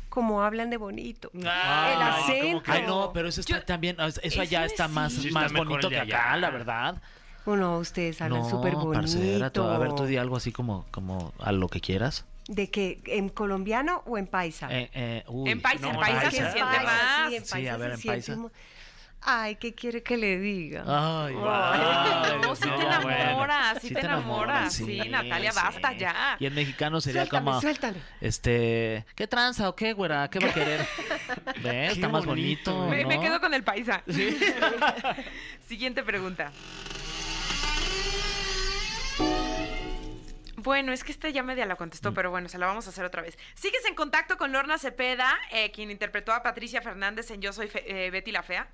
como hablan de bonito. Ay, el no, acento. Ay, no, pero eso está Yo- también, eso allá está sí. más, Sí, está más mejor bonito que acá, allá. la verdad. Bueno, ustedes hablan no, súper bonito. parcera, tú- a ver, tú di algo así como, como a lo que quieras. ¿De qué? ¿En colombiano o en paisa? Eh, eh, uy, En paisa, no, en paisa se en siente paisa, más. Sí, en Sí, paisa a ver, se en paisa. Ay, ¿qué quiere que le diga? Ay, ay, No, sí te enamoras, bueno. sí te enamoras. Sí, Natalia, basta ya. Y en mexicano sería Suéltame, como, suéltame. este, ¿qué tranza o qué, güera? ¿Qué va a querer? ¿Ves? Está más bonito. bonito, Me, quedo con el paisa. Siguiente pregunta. Bueno, es que esta ya media la Mm. contestó, pero bueno, se la vamos a hacer otra vez. ¿Sigues en contacto con Lorna Cepeda, eh, quien interpretó a Patricia Fernández en Yo Soy Fe- eh, Betty la Fea?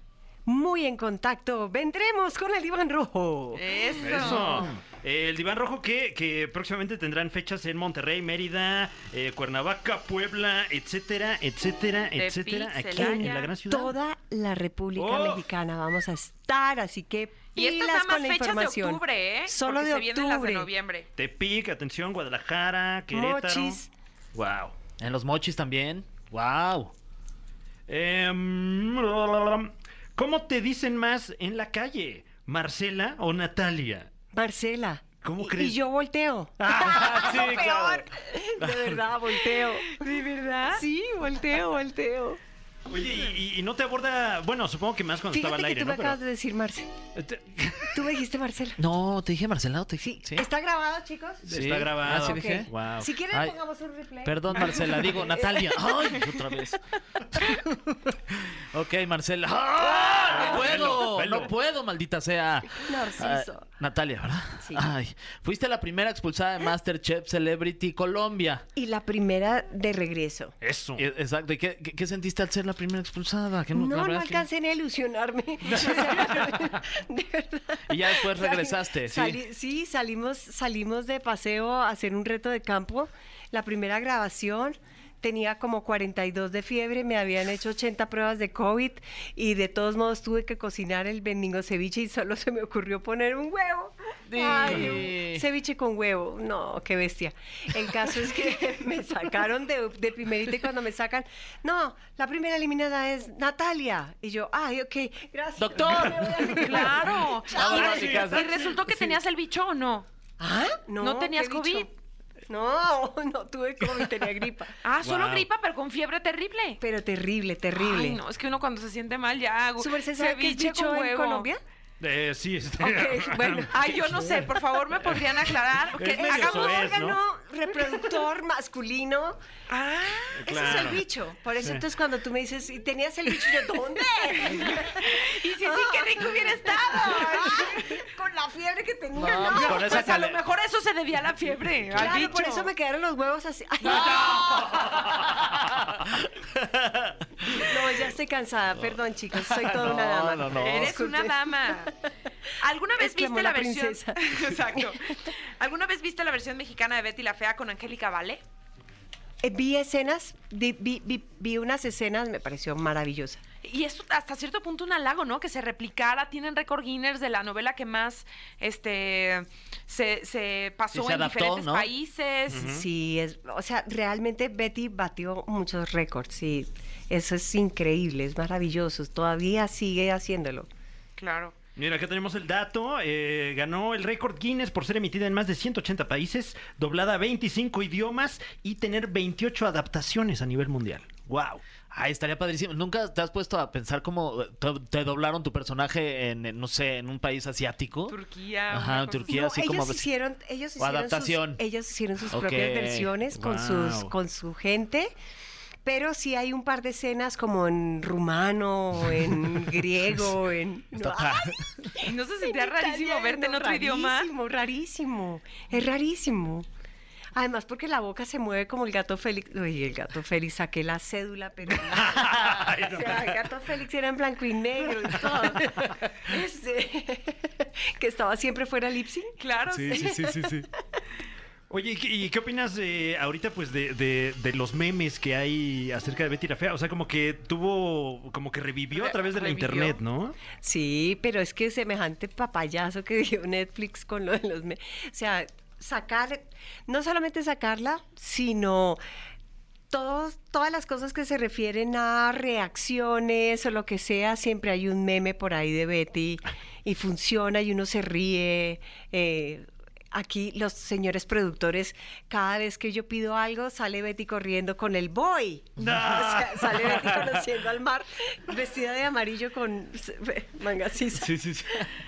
Muy en contacto. Vendremos con el Iván Rojo. Eso. Eso. Eh, el Diván Rojo que, que próximamente tendrán fechas en Monterrey, Mérida, eh, Cuernavaca, Puebla, etcétera, etcétera, Tepic, etcétera, aquí en la gran ciudad. Toda la República Oh. Mexicana vamos a estar, así que Y estas nada más fechas de octubre, ¿eh? Solo Porque de se vienen las de octubre. noviembre. Tepic, atención, Guadalajara, Querétaro. Mochis. Wow. En los mochis también. ¡Wow! Em, ¿Cómo te dicen más en la calle? ¿Marcela o Natalia? Marcela. ¿Cómo Y- crees? Y yo volteo. Ah, sí, claro. De verdad, volteo. ¿De verdad? Sí, volteo, volteo. Oye, y, y- y no te aborda, bueno, supongo que más cuando estaba Fíjate al que aire, tú ¿no? me acabas de decir, Marce. Pero- Te- Tú me dijiste Marcela. No, te dije Marcela, ¿o te Sí. sí. ¿Está grabado, chicos? Sí. Está grabado. Ah, sí dije. Wow. Si quieren, Ay. pongamos un replay. Perdón, Marcela, digo Natalia. ¡Ay! Otra vez. ok, Marcela. ¡Ah! ¡No Velo, puedo! velo. ¡No puedo, maldita sea! Narciso. Ah, Natalia, ¿verdad? Sí. Ay, fuiste la primera expulsada de Masterchef Celebrity Colombia. Y la primera de regreso. Eso. E- Exacto. ¿Y qué, qué- qué sentiste al ser la primera expulsada? ¿Qué No, la no, que- alcancé ni a ilusionarme. O sea, de verdad. Y ya después Sali- regresaste, sí. sali- sí, salimos, salimos de paseo a hacer un reto de campo. La primera grabación tenía como 42 de fiebre, me habían hecho 80 pruebas de COVID y de todos modos tuve que cocinar el bendigo ceviche y solo se me ocurrió poner un huevo. Ay, un ceviche con huevo. No, qué bestia. El caso es que me sacaron de, de primerita y cuando me sacan, no, la primera eliminada es Natalia. Y yo, ay, ok, gracias. Doctor. Me voy a mi casa. Claro. Y casa. resultó que tenías el bicho o no. ¿Ah? ¿No tenías ¿qué bicho? COVID? No, no tuve COVID, tenía gripa. Ah, solo Wow. gripa, pero con fiebre terrible. Pero terrible, terrible. Ay, no, es que uno cuando se siente mal ya hago ¿Su merced sabe qué es ceviche bicho con en huevo. Colombia? Eh, sí, este- Ok, bueno. Ay, yo no sé, por favor, ¿me podrían aclarar? Medio hagamos soez, ¿no? órgano reproductor masculino. Ah, Ese es el bicho. Por eso Sí. entonces cuando tú me dices, ¿y tenías el bicho? Yo, ¿dónde? y sí, sí, qué rico hubiera estado. Con la fiebre que tenía, No, no. pues con esa Pues a lo mejor eso se debía a la fiebre, al Claro, bicho. por eso me quedaron los huevos así. Ay, no, ya estoy cansada. Perdón, chicos. Soy toda una No, dama. no, no. Eres una dama. ¿Alguna vez viste la, la versión? Exacto. ¿Alguna vez viste la versión mexicana de Betty la Fea con Angélica Vale? Eh, vi escenas, vi, vi, vi- vi unas escenas, me pareció maravillosa. Y es hasta cierto punto un halago, ¿no? Que se replicara, tienen récord Guinness de la novela que más este se, se pasó Sí, se en adaptó, diferentes ¿no? países. Sí, es, o sea, realmente Betty batió muchos récords, sí. Eso es increíble, es maravilloso. Todavía sigue haciéndolo. Claro. Mira, acá tenemos el dato. eh, ganó el récord Guinness por ser emitida en más de 180 países, doblada a 25 idiomas y tener 28 adaptaciones a nivel mundial. ¡Wow! Ay, estaría padrísimo. ¿Nunca te has puesto a pensar cómo te, te doblaron tu personaje en, en, no sé, en un país asiático? Turquía. Ajá, Turquía, No, así ellos como... hicieron, ellos o hicieron adaptación. Sus, ellos hicieron sus propias versiones con sus, con su gente. Pero sí hay un par de escenas como en rumano, en griego, en... No, pa- así. ¿Y no se en sentía rarísimo italiano, verte en otro idioma? Rarísimo, rarísimo. Es rarísimo. Además, porque la boca se mueve como el gato Félix. Oye, el gato Félix, saqué la cédula, pero. o sea, el gato Félix era en blanco y negro y todo. Este, que estaba siempre fuera Lipsing. Claro, sí. sí, sí, sí. Oye, ¿y qué, y qué opinas eh, ahorita pues de, de- de los memes que hay acerca de Betty la Fea? O sea, como que tuvo, como que revivió a través de la internet, ¿no? Sí, pero es que semejante papayazo que dio Netflix con lo de los. me- O sea, sacar, no solamente sacarla, sino todos, todas las cosas que se refieren a reacciones o lo que sea, siempre hay un meme por ahí de Betty y funciona y uno se ríe. eh, Aquí los señores productores, cada vez que yo pido algo, sale Betty corriendo con el boy. O sea, sale Betty conociendo al mar, vestida de amarillo con manga sisa. Sí, sí, sí.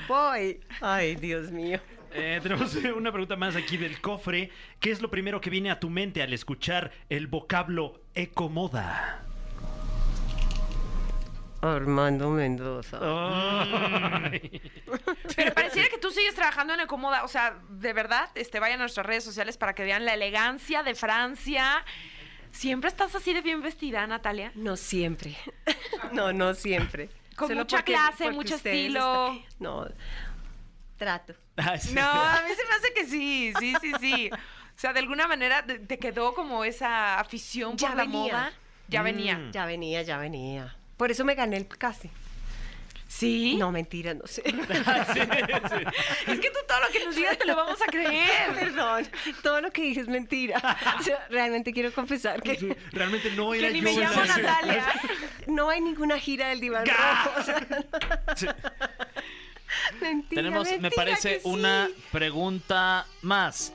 Boy. Ay, Dios mío. Eh, tenemos una pregunta más aquí del cofre. ¿Qué es lo primero que viene a tu mente al escuchar el vocablo ecomoda? Armando Mendoza. Ay. Pero pareciera que tú sigues trabajando en Ecomoda. O sea, de verdad, este, vayan a nuestras redes sociales para que vean la elegancia de Francia. Siempre estás así de bien vestida, Natalia. No siempre. No, no siempre. Con Solo mucha clase, mucho estilo. No. Trato. Ah, sí. No, a mí se me hace que sí, sí, sí, sí. O sea, de alguna manera te, quedó como esa afición Ya por la venía. moda. Ya venía. Mm. Ya venía, ya venía. Por eso me gané el casting. ¿Sí? No, mentira, no sé. Es que tú todo lo que nos digas te lo vamos a creer. Perdón, todo lo que dije es mentira. O sea, realmente quiero confesar que Realmente no era Que ni yo. me llamo Natalia. no hay ninguna gira del Diván Rojo. o sea, mentira, Tenemos, me parece, que sí. una pregunta más.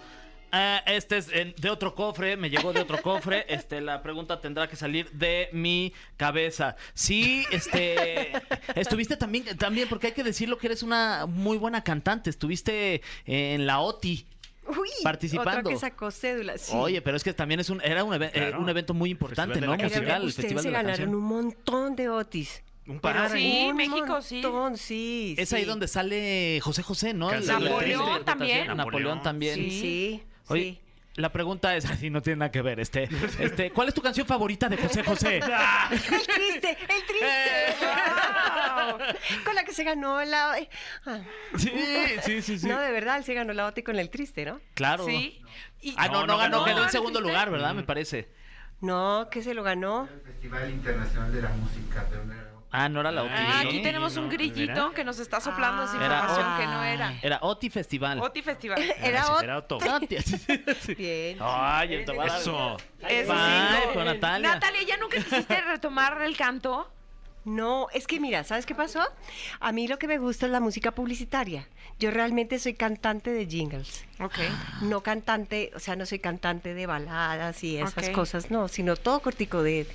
Eh, este es en- de otro cofre, me llegó de otro cofre. Este, la pregunta tendrá que salir de mi cabeza. Sí, este, estuviste también, también, porque hay que decirlo que eres una muy buena cantante. Estuviste en la OTI. Uy, participando. Otro que sacó cédula, sí. Oye, pero es que también es un, era un, eh, Claro. un evento muy importante, Festival ¿no? Musical, el Festival se de la ganaron Canción. un montón de Otis. Un par. sí, Un México, sí. montón, sí. Es sí. ahí donde sale José José, ¿no? Cáncer El- el- Napoleón el- también. Napoleón, Napoleón. también. Sí, sí. Oye, sí. la pregunta es, así no tiene nada que ver, este, este, ¿cuál es tu canción favorita de José José? El triste, el triste. Wow. Con la que se ganó la. Ah, Sí, sí, sí, sí. No, de verdad, él se ganó la OTI con el triste, ¿no? Claro. Sí. Y- Ah, no, no, No, no ganó, ganó. quedó en ¿No segundo lugar, ¿verdad? Me parece. No, que se lo ganó. El Festival Internacional de la Música, pero no era- Ah, no era la OTI. Ah, aquí tenemos un grillito que nos está soplando esa Ah. Era información Oti. que no era. Era OTI Festival. Oti Festival. Era Ot- sí, era. OTI. Bien. Ay, dar- Eso. Eso con Natalia. Natalia, ¿ya nunca quisiste retomar el canto? No, es que mira, ¿sabes qué pasó? A mí lo que me gusta es la música publicitaria. Yo realmente soy cantante de jingles. Ok. No cantante, o sea, no soy cantante de baladas y esas cosas, no, sino todo cortico de...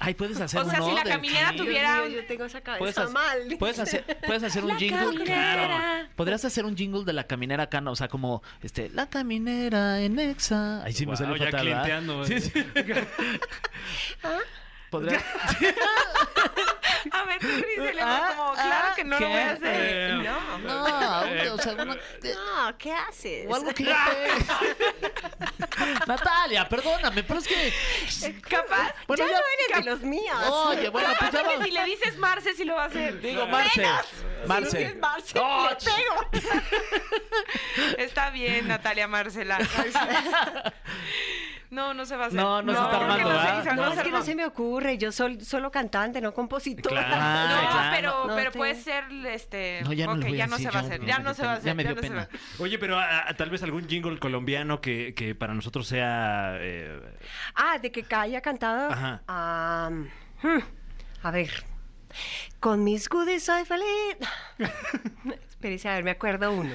Ay, puedes hacer O sea, uno si la caminera tuviera- mío, yo tengo esa cabeza Puedes, hacer- mal. puedes hacer, puedes hacer un jingle. caminera. Claro. Podrías hacer un jingle de la caminera acá, o sea, como este, la caminera en Exa. Ahí sí me Wow, salió ya fatal, ¿verdad? clienteando, Sí, eh. sí. Podría- A ver, tú dices, Ah, como, claro ah, que no ¿qué? lo voy a hacer. Eh, No, No, o sea, uno- no, ¿qué haces? o algo que te- Natalia, perdóname, pero es que. Capaz. Bueno, ya, ya- no eres de los míos. Oye, bueno, pues ya que si le dices Marce, sí lo va a hacer. Digo, Marce. Si Marce. dices Marce, Oh, le pego. Está bien, Natalia Marcela. No, no se va a hacer. No, no se está armando, no No, es que no se me ocurre, yo soy solo cantante, no compositora. Claro. No, claro. pero, No pero te- puede ser, este... No, ya no ok, le voy a ya no decir, se va a hacer, no, ya no me se va a dio- hacer. ya me dio no pena. Oye, pero tal vez algún jingle colombiano que, que para nosotros sea... eh, Ah, de que haya cantado. Ajá. Hmm, a ver. Con mis goodies soy feliz. Espérese, a ver, me acuerdo uno.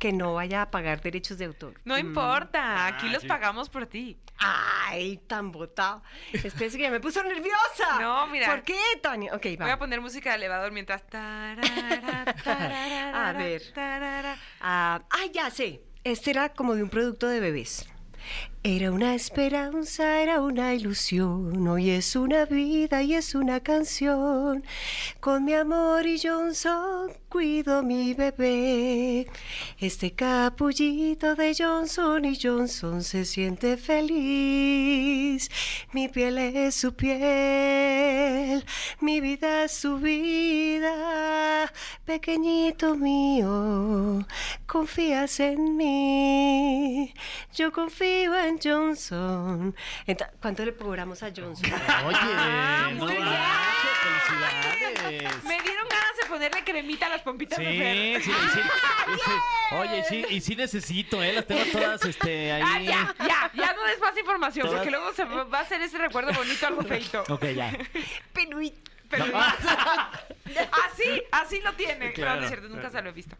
Que no vaya a pagar derechos de autor. No importa, aquí Ah, los pagamos por ti. Ay, tan botado. Espérese que ya me puso nerviosa. No, mira. ¿Por qué, Tania? Ok, Voy a va. poner música de elevador mientras... A ver. Ah, ay, ya sé. Este era como de un producto de bebés. Era una esperanza, era una ilusión, hoy es una vida y es una canción. Con mi amor y Johnson cuido mi bebé. Este capullito de Johnson y Johnson se siente feliz. Mi piel es su piel, mi vida es su vida. Pequeñito mío, confías en mí. Yo confío en Johnson. ¿Cuánto le cobramos a Johnson? Oye, Ah, no muy bien. manches, felicidades. Me dieron ganas de ponerle cremita a las pompitas de Fer. Sí, sí, sí, sí. Oye, y sí, y sí necesito, ¿eh? Las tengo todas este, ahí. Ah, ya, ya, ya no des más información, Todas- porque luego se va a hacer ese recuerdo bonito algo feito. Ok, ya. Pero y- Pero así, así lo tiene. Claro. No, no es cierto, nunca se lo he visto.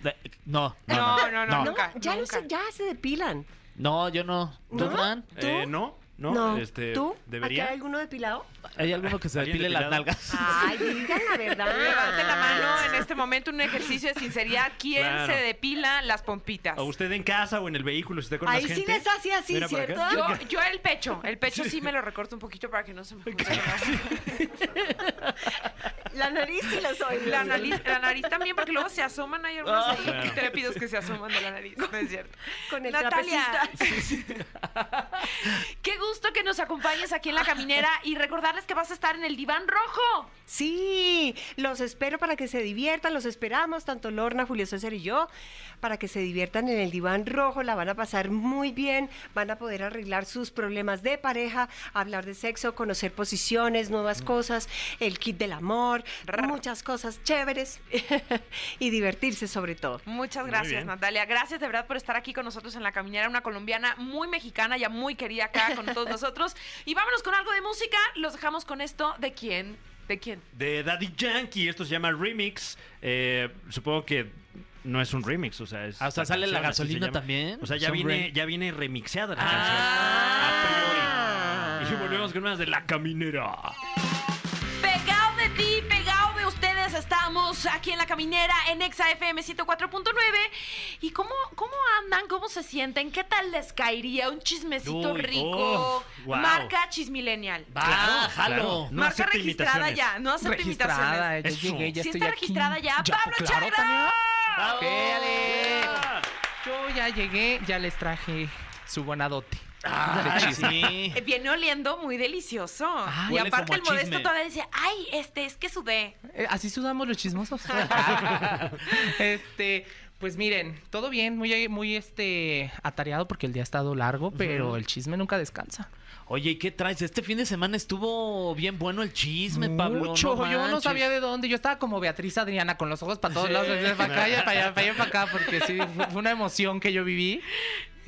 De- No, no, No, no. no, no, No, nunca. ya nunca. sé, ya se depilan. No, yo no. ¿Tú, ¿No? Fran? ¿Tú? eh, no, no, este, ¿Tú? ¿Aquí ¿Debería? hay alguno depilado? ¿Hay alguno que se ¿Alguien depile las depilado? nalgas? Ay, digan la verdad. Levante la mano en este momento, un ejercicio de sinceridad. ¿Quién Claro. se depila las pompitas? O usted en casa o en el vehículo, si está con Ahí más sí gente. les hace así, Mira ¿cierto? Yo, yo el pecho, el pecho sí me lo recorto un poquito para que no se me. La nariz y los oídos. La nariz, la nariz también, porque luego se asoman, hay algunos Ah, ahí claro. que se asoman de la nariz, no es cierto. Con el Natalia. Qué gusto que nos acompañes aquí en La Caminera y recordarles que vas a estar en el diván rojo. Sí, los espero para que se diviertan, los esperamos, tanto Lorna, Julio César y yo, para que se diviertan en el diván rojo, la van a pasar muy bien, van a poder arreglar sus problemas de pareja, hablar de sexo, conocer posiciones, nuevas cosas, el kit del amor, muchas cosas chéveres y divertirse sobre todo. Muchas gracias. Natalia. Gracias de verdad por estar aquí con nosotros en La Caminera, una colombiana muy mexicana, ya muy querida acá con todos nosotros. Y vámonos con algo de música. Los dejamos con esto. ¿De quién? ¿De quién? De Daddy Yankee, esto se llama Remix. Eh, supongo que no es un remix, o sea, es Ah, o sea, ¿sale la canción, gasolina también? O sea, ya viene, ya viene remixeada la Ah. canción. A priori. Y volvemos con unas de La Caminera. Estamos aquí en la caminera en Exa FM 104.9. ¿Y cómo, cómo andan? ¿Cómo se sienten? ¿Qué tal les caería un chismecito Uy, rico? oh. Marca Chismillennial. Va, Claro, jalo. claro. No Marca registrada ya, no acepte registrada, imitaciones. ya Eso. llegué, ya Sí estoy está aquí. registrada ya. ¡Pablo pues claro, Chaira! Tania. Bravo. ¿Qué, Ale? Yo ya llegué, ya les traje su buena chisme. sí. Eh, Viene oliendo muy delicioso. y huele aparte el modesto chisme. todavía dice, ay, este, es que sudé. Eh, Así sudamos los chismosos. este, pues miren, todo bien, muy, muy este atareado porque el día ha estado largo, pero el chisme nunca descansa. Oye, ¿y qué traes? Este fin de semana estuvo bien bueno el chisme, Pablo. Mucho, yo no sabía de dónde. Yo estaba como Beatriz Adriana con los ojos para todos lados, de para acá, y para allá, para allá, para acá, porque sí, fue una emoción que yo viví.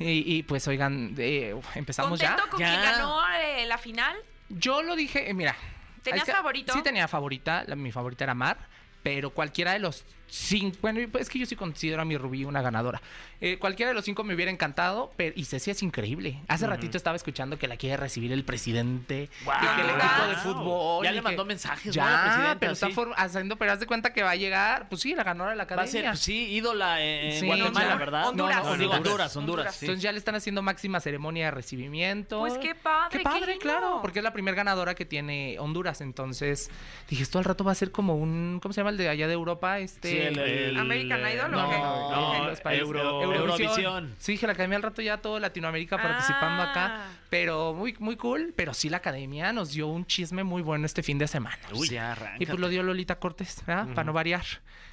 Y, y, pues oigan, eh, empezamos ya. ¿Contento con Ya. quien ganó eh, la final? Yo lo dije, eh, mira. ¿Tenías es que- favorito? Sí tenía favorita, la- mi favorita era Mar, pero cualquiera de los cinco, bueno, es que yo sí considero a mi Rubí una ganadora. Eh, cualquiera de los cinco me hubiera encantado, pero, y Ceci es increíble. Hace ratito estaba escuchando que la quiere recibir el presidente, y que el equipo de Wow. fútbol. Ya le que- mandó mensajes, Ya, ¿no? La presidenta, pero está sí. haciendo, pero haz de cuenta que va a llegar, pues sí, la ganadora de la Va a academia. ser, pues, sí, ídola en Sí, Guatemala. ¿verdad? Honduras. No, no, digo, Honduras. Honduras, Honduras. sí. Entonces ya le están haciendo máxima ceremonia de recibimiento. Pues qué padre, Qué padre, claro, porque es la primera ganadora que tiene Honduras. Entonces dije, esto al rato va a ser como un, ¿cómo se llama el de allá de Europa? Este, Sí, el- el- American Idol, ¿o no, qué? no, No, los países. Euro- Eurovisión. Sí, que la academia al rato ya todo Latinoamérica participando Ah. acá, pero muy muy cool, pero sí la academia nos dio un chisme muy bueno este fin de semana. Uy, ya arranca. Y pues lo dio Lolita Cortés, ¿verdad? Para no variar,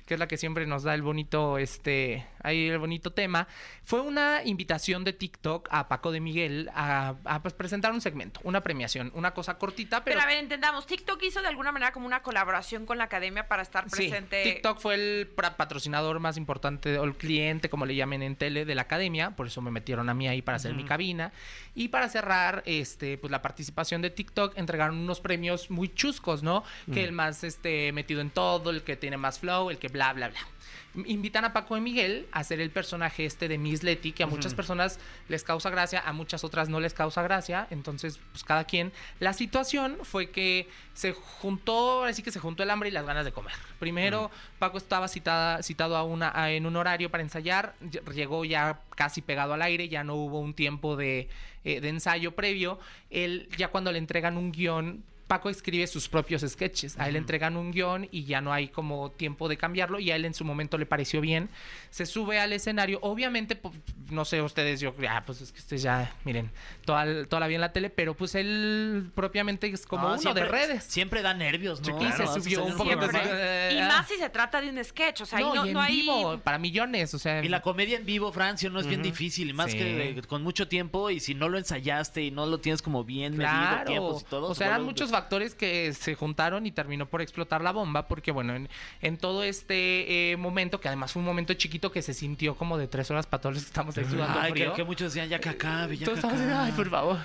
que es la que siempre nos da el bonito, este, ahí el bonito tema. Fue una invitación de TikTok a Paco de Miguel a, a, pues, presentar un segmento, una premiación, una cosa cortita, pero... Pero a ver, entendamos, TikTok hizo de alguna manera como una colaboración con la academia para estar Sí, presente. TikTok fue el patrocinador más importante, o el cliente, como le llamen en tele, de la academia. Por eso me metieron a mí ahí para hacer mi cabina. Y para cerrar, este, pues la participación de TikTok, entregaron unos premios muy chuscos, ¿no? Que el más este, metido en todo, el que tiene más flow, el que bla, bla, bla. Invitan a Paco de Miguel a hacer el personaje este de Miss Letty, que a muchas personas les causa gracia, a muchas otras no les causa gracia. Entonces, pues cada quien. La situación fue que se juntó, así que se juntó el hambre y las ganas de comer. Primero, Paco estaba citada, citado a una, a- en un horario para ensayar, ll- llegó ya casi pegado al aire, ya no hubo un tiempo de, eh, de ensayo previo. Él, ya cuando le entregan un guion, Paco escribe sus propios sketches. A él le entregan un guion y ya no hay como tiempo de cambiarlo y a él en su momento le pareció bien. Se sube al escenario. Obviamente, po- no sé ustedes, yo, ah, pues es que ustedes ya, miren, toda, toda la vida en la tele, pero pues él propiamente es como No, uno siempre- de redes. Siempre da nervios, ¿no? y se subió un poco de... Siempre. Y más si se trata de un sketch, o sea, ahí no, no, y en no hay... vivo, para millones, o sea... Y la comedia en vivo, Francio, no es bien difícil, y más Sí. que eh, con mucho tiempo, y si no lo ensayaste y no lo tienes como bien medido, Claro. tiempos y todo. o se sea, eran muchos factores que se juntaron y terminó por explotar la bomba, porque bueno, en, en todo este eh, momento, que además fue un momento chiquito que se sintió como de tres horas para todos los que estamos ahí sudando Ay, que, frío. que muchos decían, ya que acabe, ya Todos que acabe. ay, por favor.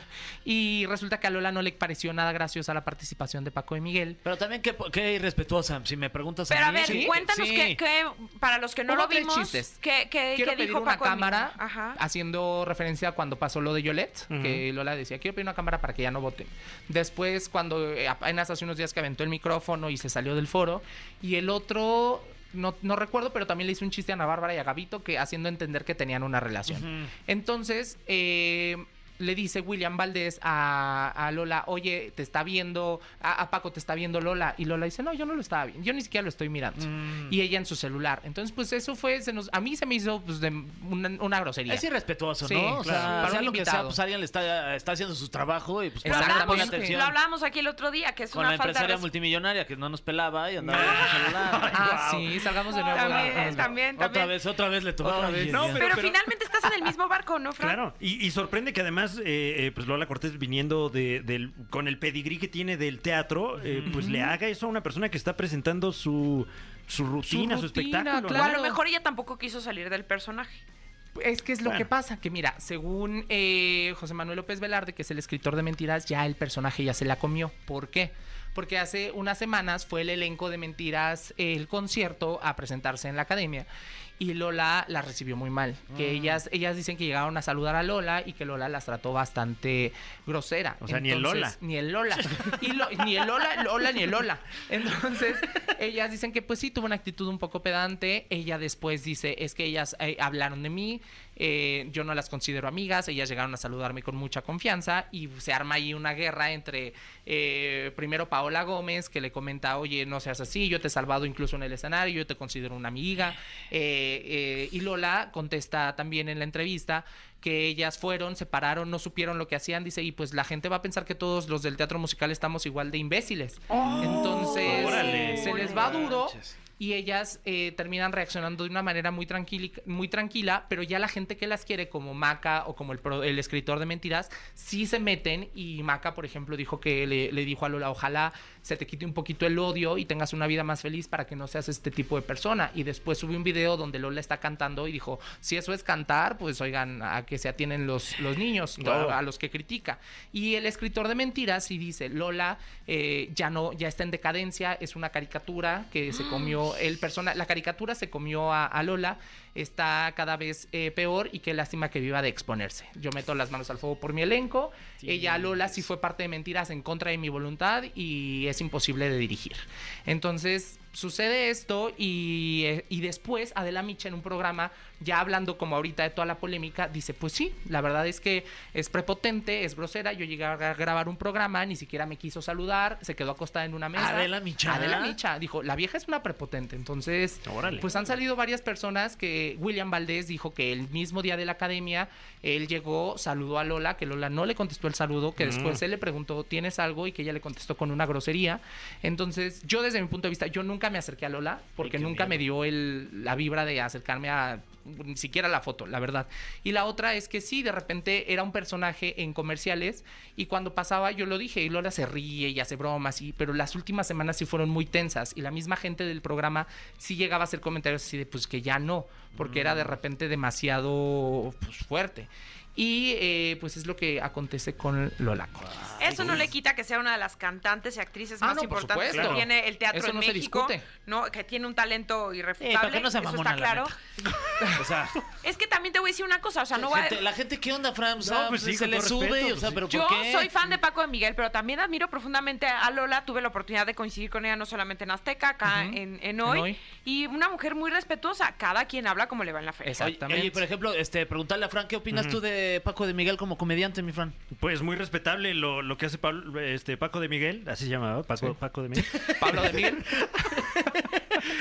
Y resulta que a Lola no le pareció nada graciosa la participación de Paco y Miguel. Pero también qué, qué irrespetuosa, si me preguntas Pero a a mí. ver, sí, cuéntanos sí. qué, qué- para los que no lo vimos, chistes. ¿qué, qué, Quiero qué pedir dijo una Paco cámara Ajá. haciendo referencia a cuando pasó lo de Yolette, que Lola decía, quiero pedir una cámara para que ya no vote. Después, cuando apenas hace unos días que aventó el micrófono y se salió del foro, y el otro... No, no recuerdo, pero también le hice un chiste a Ana Bárbara y a Gabito que haciendo entender que tenían una relación. Entonces, eh, le dice William Valdés a, a Lola, oye, te está viendo, a, a Paco te está viendo Lola. Y Lola dice, no, yo no lo estaba viendo, yo ni siquiera lo estoy mirando. Mm. Y ella en su celular. Entonces, pues eso fue, se nos, a mí se me hizo pues, de una, una grosería. Es irrespetuoso, Sí, ¿no? O claro. sea, Para sea un lo que sea, invitado. pues alguien le está, está haciendo su trabajo y pues para no ponga hablábamos, atención. lo hablábamos aquí el otro día, que es Con una la falta de empresaria res- multimillonaria que no nos pelaba y andaba en su celular. Ah, sí, salgamos de nuevo. También, Ah, también, Otra también. vez, otra vez le tocó. Otra vez. Dios No, mío. Pero, pero- finalmente estás en el mismo barco, ¿no, Fran? Claro, y, y sorprende que además, eh, eh, pues Lola Cortés viniendo de, del, con el pedigrí que tiene del teatro, eh, pues le haga eso a una persona que está presentando su, su rutina, su, rutina, espectáculo. ¿no? O a claro. lo mejor ella tampoco quiso salir del personaje. Es que es lo Bueno. que pasa, que mira, según eh, José Manuel López Velarde, que es el escritor de mentiras, ya el personaje ya se la comió. ¿Por qué? Porque hace unas semanas fue el elenco de mentiras, el concierto, a presentarse en la academia. Y Lola la recibió muy mal. Que Mm. ellas, ellas dicen que llegaron a saludar a Lola y que Lola las trató bastante grosera. O sea, ni el Lola. Ni el Lola. Y lo- ni el Lola, Lola, ni el Lola. Entonces, ellas dicen que pues sí, tuvo una actitud un poco pedante. Ella después dice, es que ellas eh, hablaron de mí, eh, yo no las considero amigas, ellas llegaron a saludarme con mucha confianza y se arma ahí una guerra entre eh, primero Paola Gómez, que le comenta, oye, no seas así, yo te he salvado incluso en el escenario, yo te considero una amiga. Eh, eh, y Lola contesta también en la entrevista que ellas fueron, se pararon, no supieron lo que hacían, dice, y pues la gente va a pensar que todos los del teatro musical estamos igual de imbéciles. Entonces, Órale. se les va duro manches. Y ellas eh, terminan reaccionando de una manera muy, tranquila, muy tranquila, pero ya la gente que las quiere, como Maca o como el, pro- el escritor de mentiras, sí se meten y Maca, por ejemplo, dijo que le, le dijo a Lola, ojalá se te quite un poquito el odio y tengas una vida más feliz para que no seas este tipo de persona. Y después subió un video donde Lola está cantando y dijo, si eso es cantar, pues oigan, a que se atienen los, los niños, Claro. a los que critica. Y el escritor de mentiras sí dice, Lola eh, ya no, ya está en decadencia, es una caricatura que se comió el persona, la caricatura se comió a, a Lola, está cada vez eh, peor y qué lástima que viva de exponerse. Yo meto las manos al fuego por mi elenco, ella Lola sí fue parte de mentiras en contra de mi voluntad y es imposible de dirigir. Entonces sucede esto y, eh, y después Adela Micha en un programa, ya hablando como ahorita de toda la polémica, dice, pues sí, la verdad es que es prepotente, es grosera, yo llegué a gra- grabar un programa, ni siquiera me quiso saludar, se quedó acostada en una mesa. Adela Micha. Adela Micha, dijo, la vieja es una prepotente, entonces, Órale. pues han salido varias personas que William Valdés dijo que el mismo día de la academia, él llegó, saludó a Lola, que Lola no le contestó el saludo, que después él le preguntó, ¿tienes algo? Y que ella le contestó con una grosería. Entonces, yo desde mi punto de vista, yo nunca me acerqué a Lola, porque nunca miedo. me dio el, la vibra de acercarme a ni siquiera la foto, la verdad. Y la otra es que sí, de repente era un personaje en comerciales y cuando pasaba yo lo dije y Lola se ríe y hace bromas, y, pero las últimas semanas sí fueron muy tensas y la misma gente del programa sí llegaba a hacer comentarios así de pues que ya no, porque era de repente demasiado pues, fuerte. Y eh, pues es lo que acontece con Lola. Eso no le quita que sea una de las cantantes y actrices Ah, más no, importantes supuesto. que tiene el teatro Eso en no se México, discute. ¿no? Que tiene un talento Sí, irrefutable. para que no sea eso está la claro. O sea, Es que también te voy a decir una cosa, o sea, no voy a- gente- la gente, ¿qué onda, Fran? O sea, No, pues sí, se le sube, o sea, pero Yo ¿por qué? soy fan de Paco de Miguel, pero también admiro profundamente a Lola. Tuve la oportunidad de coincidir con ella no solamente en Azteca, acá en, en hoy, Hoy. Y una mujer muy respetuosa. Cada quien habla como le va en la feria. Exacto. Oye, Exactamente. oye, por ejemplo, este, preguntarle a Fran, ¿qué opinas tú de Paco de Miguel como comediante, mi Fran? Pues muy respetable lo, lo que hace Pablo- este, Paco de Miguel, así se llamaba, Paco, Sí. Paco de Miguel. Pablo de Miguel.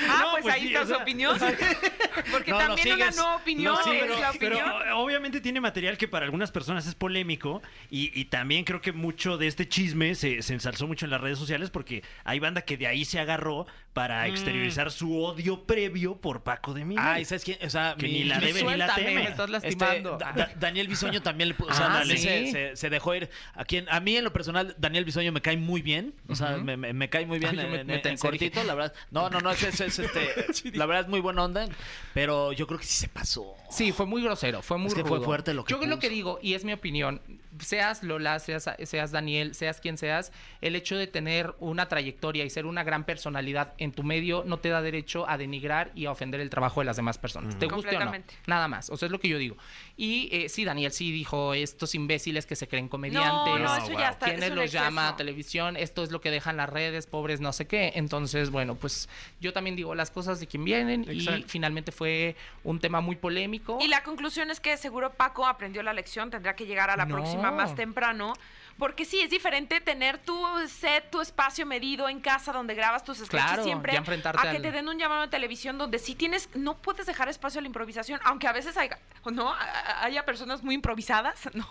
Ah, No, pues, pues ahí sí, está o su sea- opinión. Porque No, no también no opinión no, sí, es pero, la opinión. eh, obviamente tiene material que para algunas personas es polémico y, y también creo que mucho de este chisme se, se ensalzó mucho en las redes sociales porque hay banda que de ahí se agarró para exteriorizar su odio previo por Paco de Miguel. Ah, ¿y sabes quién? O sea, Que mi- ni la debe ni la teme. me estás Este, lastimando. Da- Daniel Bisoño también le o sea, Ah, sí. se, se- se dejó ir. A, quien, a mí, en lo personal, Daniel Bisoño me cae muy bien. O sea, me, me- me cae muy bien Ay, en, me- en- me en tensé, dije. cortito, la verdad. No, no, no, es, es- es, este, la verdad es muy buena onda. Pero yo creo que sí se pasó. Sí, fue muy grosero, fue muy Es que fue fuerte lo que Yo lo puso. que digo, y es mi opinión, seas Lola, seas, seas Daniel, seas quien seas, el hecho de tener una trayectoria y ser una gran personalidad en tu medio no te da derecho a denigrar y a ofender el trabajo de las demás personas. ¿Te guste o no? Completamente. Nada más. O sea, es lo que yo digo. Y eh, sí, Daniel sí dijo estos imbéciles que se creen comediantes. no, eso ya está, ¿Quiénes es un los llama a televisión? Esto es lo que dejan las redes, pobres no sé qué. Entonces, bueno, pues yo también digo las cosas de quien vienen y finalmente fue un tema muy polémico. Y la conclusión es que seguro Paco aprendió la lección, tendrá que llegar a la No. próxima más temprano. Porque sí, es diferente tener tu set, tu espacio medido en casa donde grabas tus sketches Claro, siempre, a que al- te den un llamado de televisión donde sí tienes, no puedes dejar espacio a la improvisación, aunque a veces haya, no, haya personas muy improvisadas, ¿no?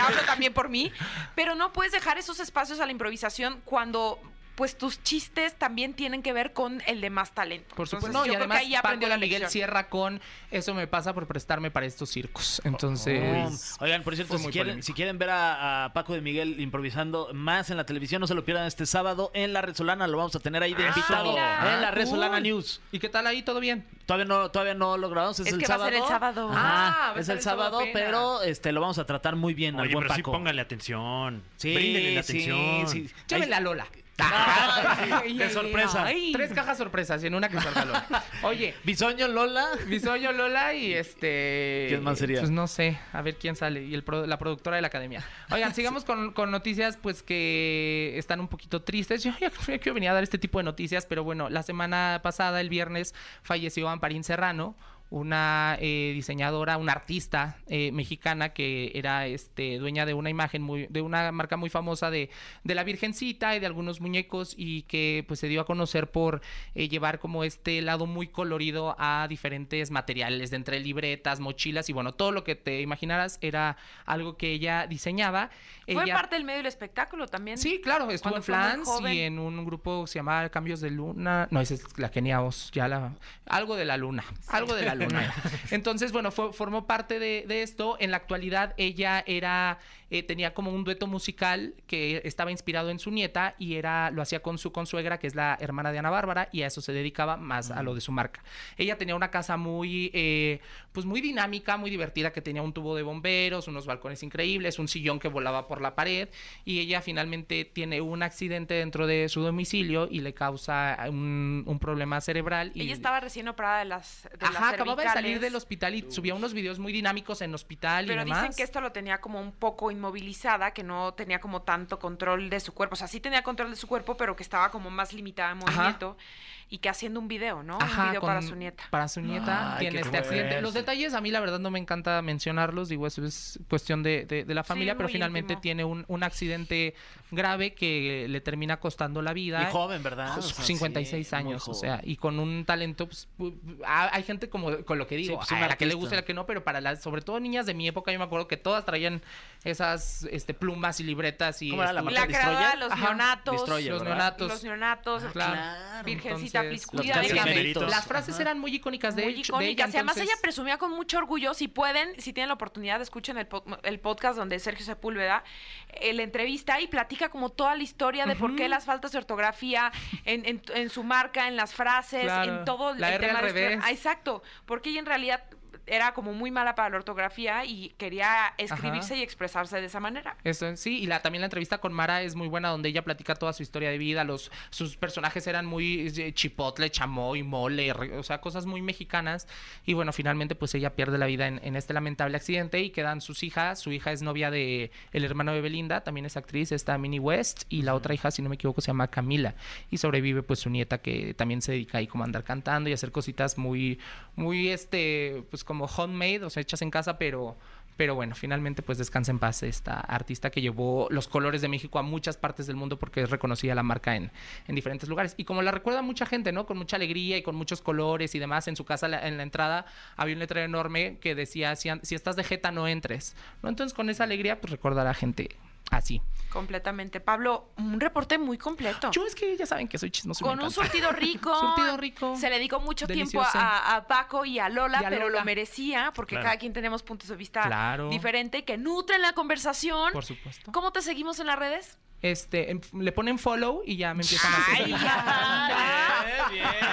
Hablo también por mí, pero no puedes dejar esos espacios a la improvisación cuando pues tus chistes también tienen que ver con el de más talento. Por supuesto. Entonces, No, y que además ahí aprendió Paco la Miguel cierra con eso me pasa por prestarme para estos circos. Entonces, Oigan, por cierto, si quieren, polémico. si quieren ver a, a Paco de Miguel improvisando más en la televisión, no se lo pierdan este sábado en La Resolana. Lo vamos a tener ahí de Ah, invitado mira. en La Resolana cool. News. ¿Y qué tal ahí? ¿Todo bien? Todavía no, todavía no lo grabamos, es, Es el que va a sábado. ser el sábado. Ajá, Ah, es el sábado sábado, pero este lo vamos a tratar muy bien al Oye, buen pero sí Paco. póngale atención. Sí, Bríndele la sí, atención. sí. Llévenla a Lola. Ay, de sorpresa. Tres cajas sorpresas y en una que salga Lola. Oye, Bisoño Lola. Bisoño Lola y este. ¿Quién más sería? Pues no sé, a ver quién sale. Y el pro- la productora de la academia. Oigan, sigamos con, con noticias, pues que están un poquito tristes. Yo ya creía que venía a dar este tipo de noticias, pero bueno, la semana pasada, el viernes, falleció Amparín Serrano. Una eh, diseñadora, una artista eh, mexicana que era este, dueña de una imagen muy, de una marca muy famosa de, de la Virgencita y de algunos muñecos y que pues se dio a conocer por eh, llevar como este lado muy colorido a diferentes materiales, de entre libretas, mochilas y bueno, todo lo que te imaginaras era algo que ella diseñaba. Fue Ella- parte del medio del espectáculo también. Sí, claro, estuvo en Flans y en un grupo que se llamaba Cambios de Luna. No, esa es la Kenia Oz, ya la. Algo de la luna. Algo de la luna. Entonces, bueno, fue- formó parte de, de esto. En la actualidad, ella era. Eh, tenía como un dueto musical que estaba inspirado en su nieta y era lo hacía con su consuegra, que es la hermana de Ana Bárbara, y a eso se dedicaba más a lo de su marca. Ella tenía una casa muy, eh, pues muy dinámica, muy divertida, que tenía un tubo de bomberos, unos balcones increíbles, un sillón que volaba por la pared, y ella finalmente tiene un accidente dentro de su domicilio y le causa un, un problema cerebral. Y, Ella estaba recién operada de las, de las Ajá, acababa de salir del hospital y subía unos videos muy dinámicos en hospital Pero y demás. dicen que esto lo tenía como un poco inmovilizada, que no tenía como tanto control de su cuerpo. O sea, sí tenía control de su cuerpo, pero que estaba como más limitada en Ajá. movimiento. Y que haciendo un video, ¿no? un Ajá, video para su nieta. Para su nieta Ay, tiene este accidente. Los detalles a mí la verdad no me encanta mencionarlos, digo, eso es cuestión de, de- de la familia, pero finalmente íntimo. tiene un, un accidente grave que le termina costando la vida. Y joven, ¿verdad? O sea, 56 sí, muy años, o sea, y con un talento, pues, pu- hay gente como con lo que digo, pues, a la que le gusta y la que no, pero para las, sobre todo niñas de mi época, yo me acuerdo que todas traían esas este, plumas y libretas y ¿Cómo era la marca La creadora de los Ajá, neonatos. Destroyer, los ¿verdad? neonatos. Los neonatos. Claro. Virgencita. Casimiritos. Las frases eran muy icónicas de, muy de ella, icónicas. y además entonces- ella presumía con mucho orgullo. Si pueden, si tienen la oportunidad, escuchen el, po- el podcast donde Sergio Sepúlveda eh, la entrevista y platica como toda la historia de por qué las faltas de ortografía en, en- en su marca, en las frases, Claro. en todo La el R tema al de. Ah, exacto, porque ella en realidad era como muy mala para la ortografía y quería escribirse Ajá. y expresarse de esa manera. Eso, sí, y la, también la entrevista con Mara es muy buena, donde ella platica toda su historia de vida, los, sus personajes eran muy eh, chipotle, chamoy, mole, o sea, cosas muy mexicanas, y bueno, finalmente pues ella pierde la vida en, en este lamentable accidente y quedan sus hijas, su hija es novia de el hermano de Belinda, también es actriz, está Minnie West, y la otra hija, si no me equivoco, se llama Camila, y sobrevive pues su nieta que también se dedica ahí como a andar cantando y hacer cositas muy, muy, este, pues como homemade, o sea, hechas en casa, pero... Pero bueno, finalmente pues descansa en paz esta artista que llevó los colores de México a muchas partes del mundo porque es reconocida la marca en, en diferentes lugares. Y como la recuerda mucha gente, ¿no? Con mucha alegría y con muchos colores y demás. En su casa en la entrada había un letrero enorme que decía, si, si estás de jeta no entres. ¿no? Entonces con esa alegría pues recordará a gente así. Completamente. Pablo, un reporte muy completo. Yo es que ya saben que soy chismoso. con un surtido rico. Surtido rico. Se le dedicó mucho tiempo a, a Paco y a Lola, Y a pero Lola. lo merecía porque Claro. cada quien tenemos puntos de vista Claro. diferente que nutren la conversación. Por supuesto. ¿Cómo te seguimos en las redes? Este, le ponen follow y ya me empiezan a Ay, seguir. ya. Bien, bien.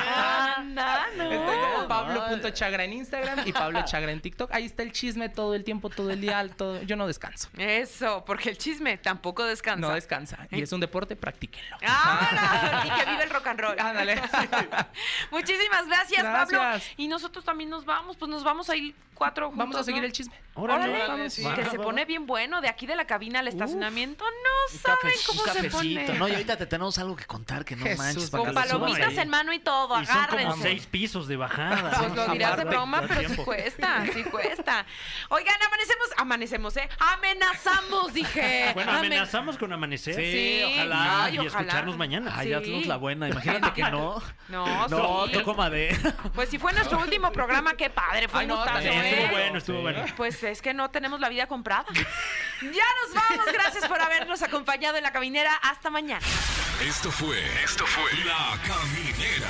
Anda, no. Estoy como Pablo.chagra en Instagram y Pablo Chagra en TikTok. Ahí está el chisme todo el tiempo, todo el día. Todo... Yo no descanso. Eso, porque el chisme tampoco descansa. No descansa. Y es un deporte, practíquenlo. ¡Ahora! y que vive el rock and roll. Ándale. Muchísimas gracias, Pablo. Y nosotros también nos vamos, pues nos vamos a ir cuatro juntos, Vamos a seguir ¿no? el chisme. Órale, Órale, sí. que se pone bien bueno de aquí de la cabina al estacionamiento. No saben cómo se pone. ¿no? Y ahorita te tenemos algo que contar que no Jesús, manches. con palomitas en mano y todo, Y son como agárrense. seis pisos de bajada. Pues lo dirás de broma, pero sí cuesta, sí cuesta. Oigan, amanecemos, amanecemos, ¿eh? Amenazamos, dije. Bueno, Amen- amenazamos con amanecer. Sí, Sí, ojalá. ay, y ojalá. escucharnos mañana. Ay, ya Sí. tenemos la buena. Imagínate que no. No, No, sí. toco madera. Pues si fue nuestro último programa, qué padre, fue Ay, un no, gustazo, ¿eh? Estuvo bueno, estuvo bueno. Pues es que no tenemos la vida comprada. Ya nos vamos, gracias por habernos acompañado en la caminera. Hasta mañana. Esto fue. Esto fue. La Caminera.